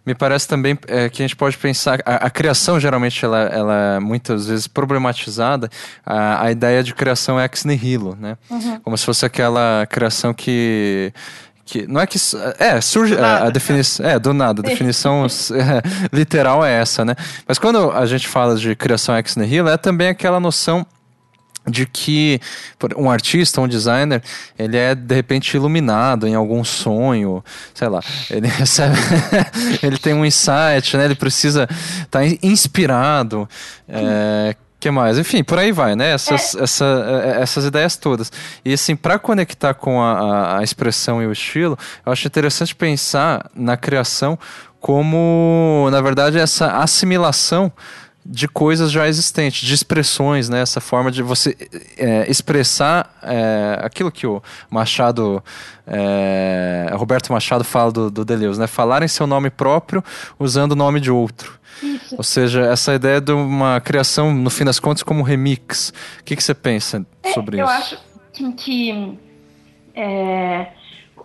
me parece também é, que a gente pode pensar. A, a, criação, geralmente, ela, ela é muitas vezes problematizada, a, a ideia de criação ex nihilo, né? Uhum. Como se fosse aquela criação que que não é que é surge a, a definição é do nada a definição é, literal é essa né mas quando a gente fala de criação ex nihilo é também aquela noção de que um artista, um designer, ele é de repente iluminado em algum sonho, sei lá, ele recebe, ele tem um insight, né? Ele precisa estar tá inspirado. É, que mais? Enfim, por aí vai, né? Essas, é. essa, é, essas ideias todas. E assim, para conectar com a, a, expressão e o estilo, eu acho interessante pensar na criação como, na verdade, essa assimilação de coisas já existentes, de expressões, né? Essa forma de você é, expressar é, aquilo que o Machado, é, Roberto Machado fala do, do Deleuze, né? Falar em seu nome próprio usando o nome de outro. Isso. Ou seja, essa ideia de uma criação, no fim das contas, como remix. O que, que você pensa é, sobre eu isso? Eu acho que. É,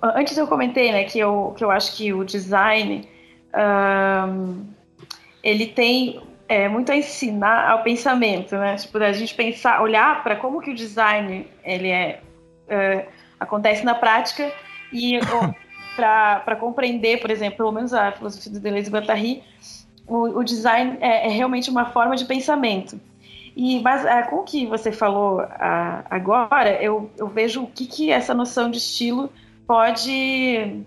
antes eu comentei né, que, eu, que eu acho que o design. Um, ele tem é, muito a ensinar ao pensamento, né? Tipo, a gente pensar, olhar para como que o design ele é, é acontece na prática e para compreender, por exemplo, pelo menos a filosofia do Deleuze e Guattari, o, o design é, é, realmente uma forma de pensamento. E mas é, com o que você falou a, agora, eu, eu vejo o que, que essa noção de estilo pode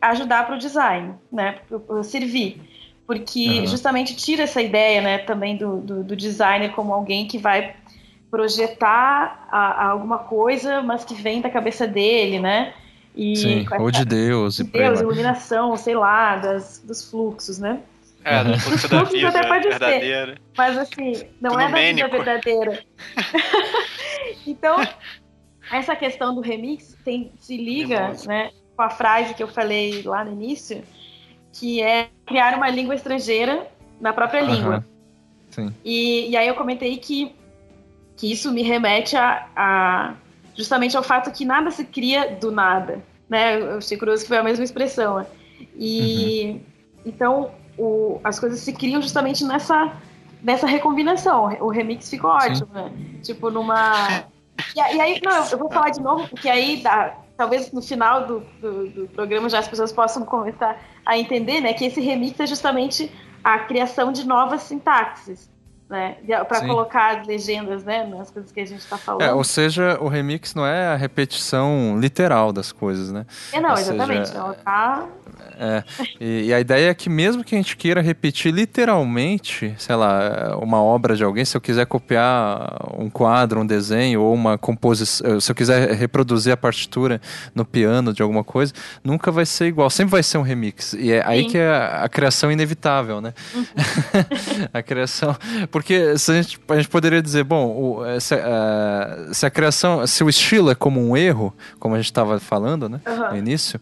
ajudar para o design, né? Servir porque uhum. justamente tira essa ideia, né, também do, do, do designer como alguém que vai projetar a, a alguma coisa, mas que vem da cabeça dele, né? E Sim, ou de Deus, de Deus, iluminação, sei lá, das, dos fluxos, né? É, do fluxo da vida até pode verdadeira. Ser, mas assim, não Tudo é da vida verdadeira. então, essa questão do remix tem, se liga, né, com a frase que eu falei lá no início, que é criar uma língua estrangeira na própria língua. Sim. E, e aí eu comentei que, que isso me remete a, a justamente ao fato que nada se cria do nada. Né? Eu achei curioso que foi a mesma expressão. Né? E uhum. então o, as coisas se criam justamente nessa, nessa recombinação. O remix ficou ótimo, Sim. né? Tipo, numa. E, e, aí, não, eu vou falar de novo, porque aí dá, talvez no final do, do, do, programa já as pessoas possam começar a entender né, que esse remix é justamente a criação de novas sintaxes né? Para colocar as legendas, né? Nas coisas que a gente está falando. É, ou seja, o remix não é a repetição literal das coisas, né? É, não, ou exatamente. Seja, ela tá... É, e, e, a ideia é que mesmo que a gente queira repetir literalmente, sei lá, uma obra de alguém, se eu quiser copiar um quadro, um desenho ou uma composição, se eu quiser reproduzir a partitura no piano de alguma coisa, nunca vai ser igual, sempre vai ser um remix. E é Sim. aí que é a, a criação inevitável, né? Uhum. a criação porque se a, gente, a gente poderia dizer, bom, o, eh, se, uh, se, a criação, se o estilo é como um erro, como a gente estava falando, né, uhum. no início,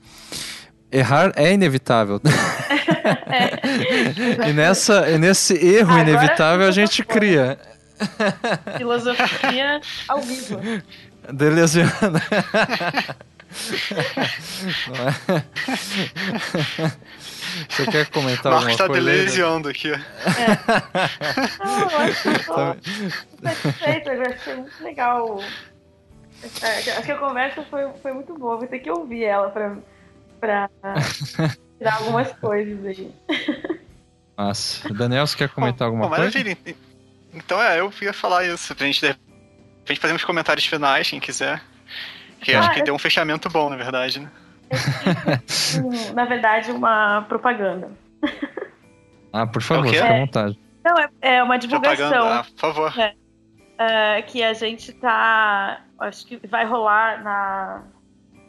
errar é inevitável. é. e, nessa, e nesse erro Agora inevitável a gente cria. Filosofia ao vivo. Deleuziana. É? Você quer comentar Marcos alguma tá coisa? Marcos tá delesiando aqui. É. Não, eu acho que eu tô satisfeita, eu achei muito legal. É, acho que a conversa foi, foi muito boa, vou ter que ouvir ela pra, pra tirar algumas coisas aí. Nossa. Daniel, você quer comentar alguma bom, coisa? Maravilha. Então é, eu ia falar isso, pra gente, pra gente fazer uns comentários finais, quem quiser. Que ah, acho que deu um fechamento bom, na verdade, né? na verdade, uma propaganda. Ah, por favor, fica à vontade. Não, é, é uma divulgação. Ah, por favor. É, é, que a gente tá. Acho que vai rolar na,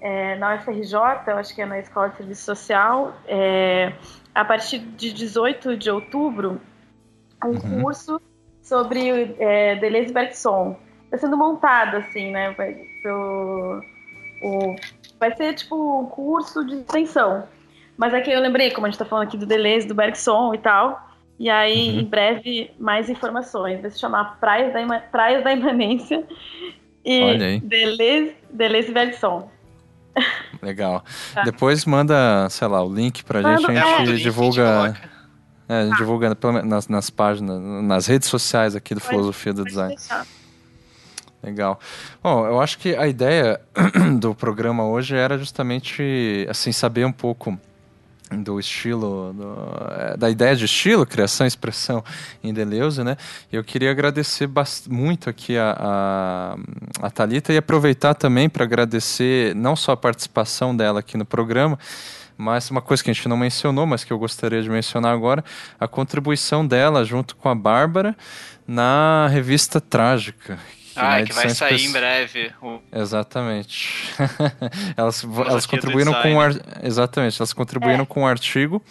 é, na UFRJ, acho que é na Escola de Serviço Social, é, a partir de 18 de outubro, um uhum. curso sobre é, Deleuze Bergson. Está sendo montado, assim, né, pelo o Vai ser tipo um curso de extensão. Mas aqui eu lembrei, como a gente tá falando aqui do Deleuze, do Bergson e tal. E aí, uhum. em breve, mais informações. Vai se chamar Praias da, Ima Praias da Imanência e Deleuze, Deleuze e Bergson. Legal. Tá. Depois manda, sei lá, o link pra Manda, gente, a gente divulga. É, a gente tá. divulga nas, nas páginas, nas redes sociais aqui do pode, Filosofia do Design. Deixar. Legal. Bom, eu acho que a ideia do programa hoje era justamente assim saber um pouco do estilo, do, é, da ideia de estilo, criação e expressão em Deleuze, né? Eu queria agradecer muito aqui a, a, a Thalita e aproveitar também para agradecer não só a participação dela aqui no programa, mas uma coisa que a gente não mencionou, mas que eu gostaria de mencionar agora, a contribuição dela junto com a Bárbara na revista Trágica, ah, que vai sair em breve. O... Exatamente. elas, elas contribuíram com ar... Exatamente, elas contribuíram é. com um artigo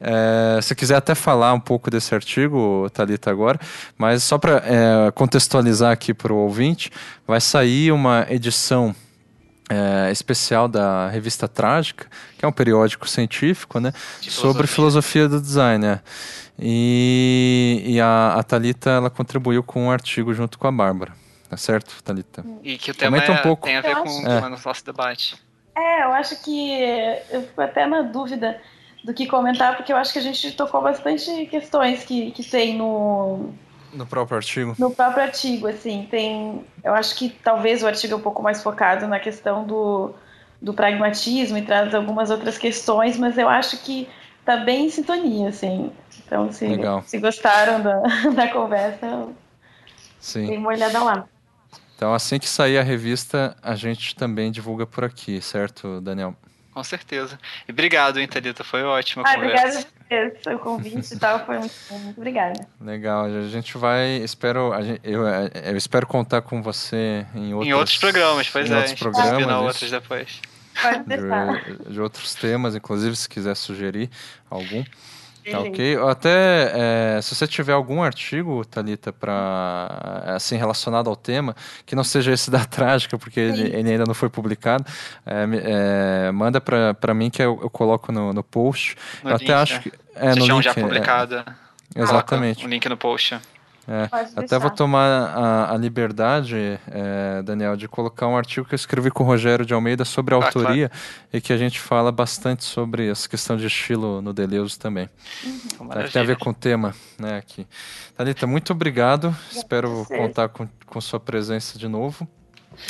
É, se quiser até falar um pouco desse artigo, Thalita, agora, mas só para é, contextualizar aqui para o ouvinte, vai sair uma edição é, especial da revista Trágica, que é um periódico científico, né, sobre filosofia do design. É. E, e a, a Thalita ela contribuiu com um artigo junto com a Bárbara. Tá certo, Thalita? E que o tema é, um pouco. tem a ver com o é. nosso debate. É, eu acho que eu fico até na dúvida do que comentar, porque eu acho que a gente tocou bastante questões que, que tem no. No próprio artigo? No próprio artigo, assim. Tem. Eu acho que talvez o artigo é um pouco mais focado na questão do, do pragmatismo e traz algumas outras questões, mas eu acho que tá bem em sintonia, assim. Então, se, se gostaram da, da conversa, Sim. dê uma olhada lá. Então, assim que sair a revista, a gente também divulga por aqui, certo, Daniel? Com certeza. E obrigado, hein, Thalita? Foi ótima a ah, conversa. Obrigada por seu convite e tal. Foi muito, muito obrigada. Legal. A gente vai. Espero, a gente, eu, eu espero contar com você em outros, em outros programas, pois em é. Outros programas. Vai outros depois. Pode de, de outros temas, inclusive, se quiser sugerir algum. Tá ok. Até é, se você tiver algum artigo, Talita, para assim relacionado ao tema, que não seja esse da trágica, porque ele, ele, ainda não foi publicado, é, é, manda para mim que eu, eu coloco no, no post. No eu link, até acho é. que é no link, já publicado. Exatamente. O link no post. É, até vou tomar a, a liberdade, é, Daniel, de colocar um artigo que eu escrevi com o Rogério de Almeida sobre a ah, autoria claro. e que a gente fala bastante sobre essa questão de estilo no Deleuze também. Uhum. Tá, tem a ver com o tema né, aqui. Thalita, muito obrigado. Espero contar com, com sua presença de novo.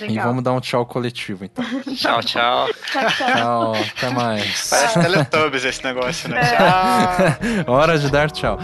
Legal. E vamos dar um tchau coletivo, então. tchau, tchau. tchau, até mais. Parece Teletubbies esse negócio, né? É. Tchau. Hora de dar tchau.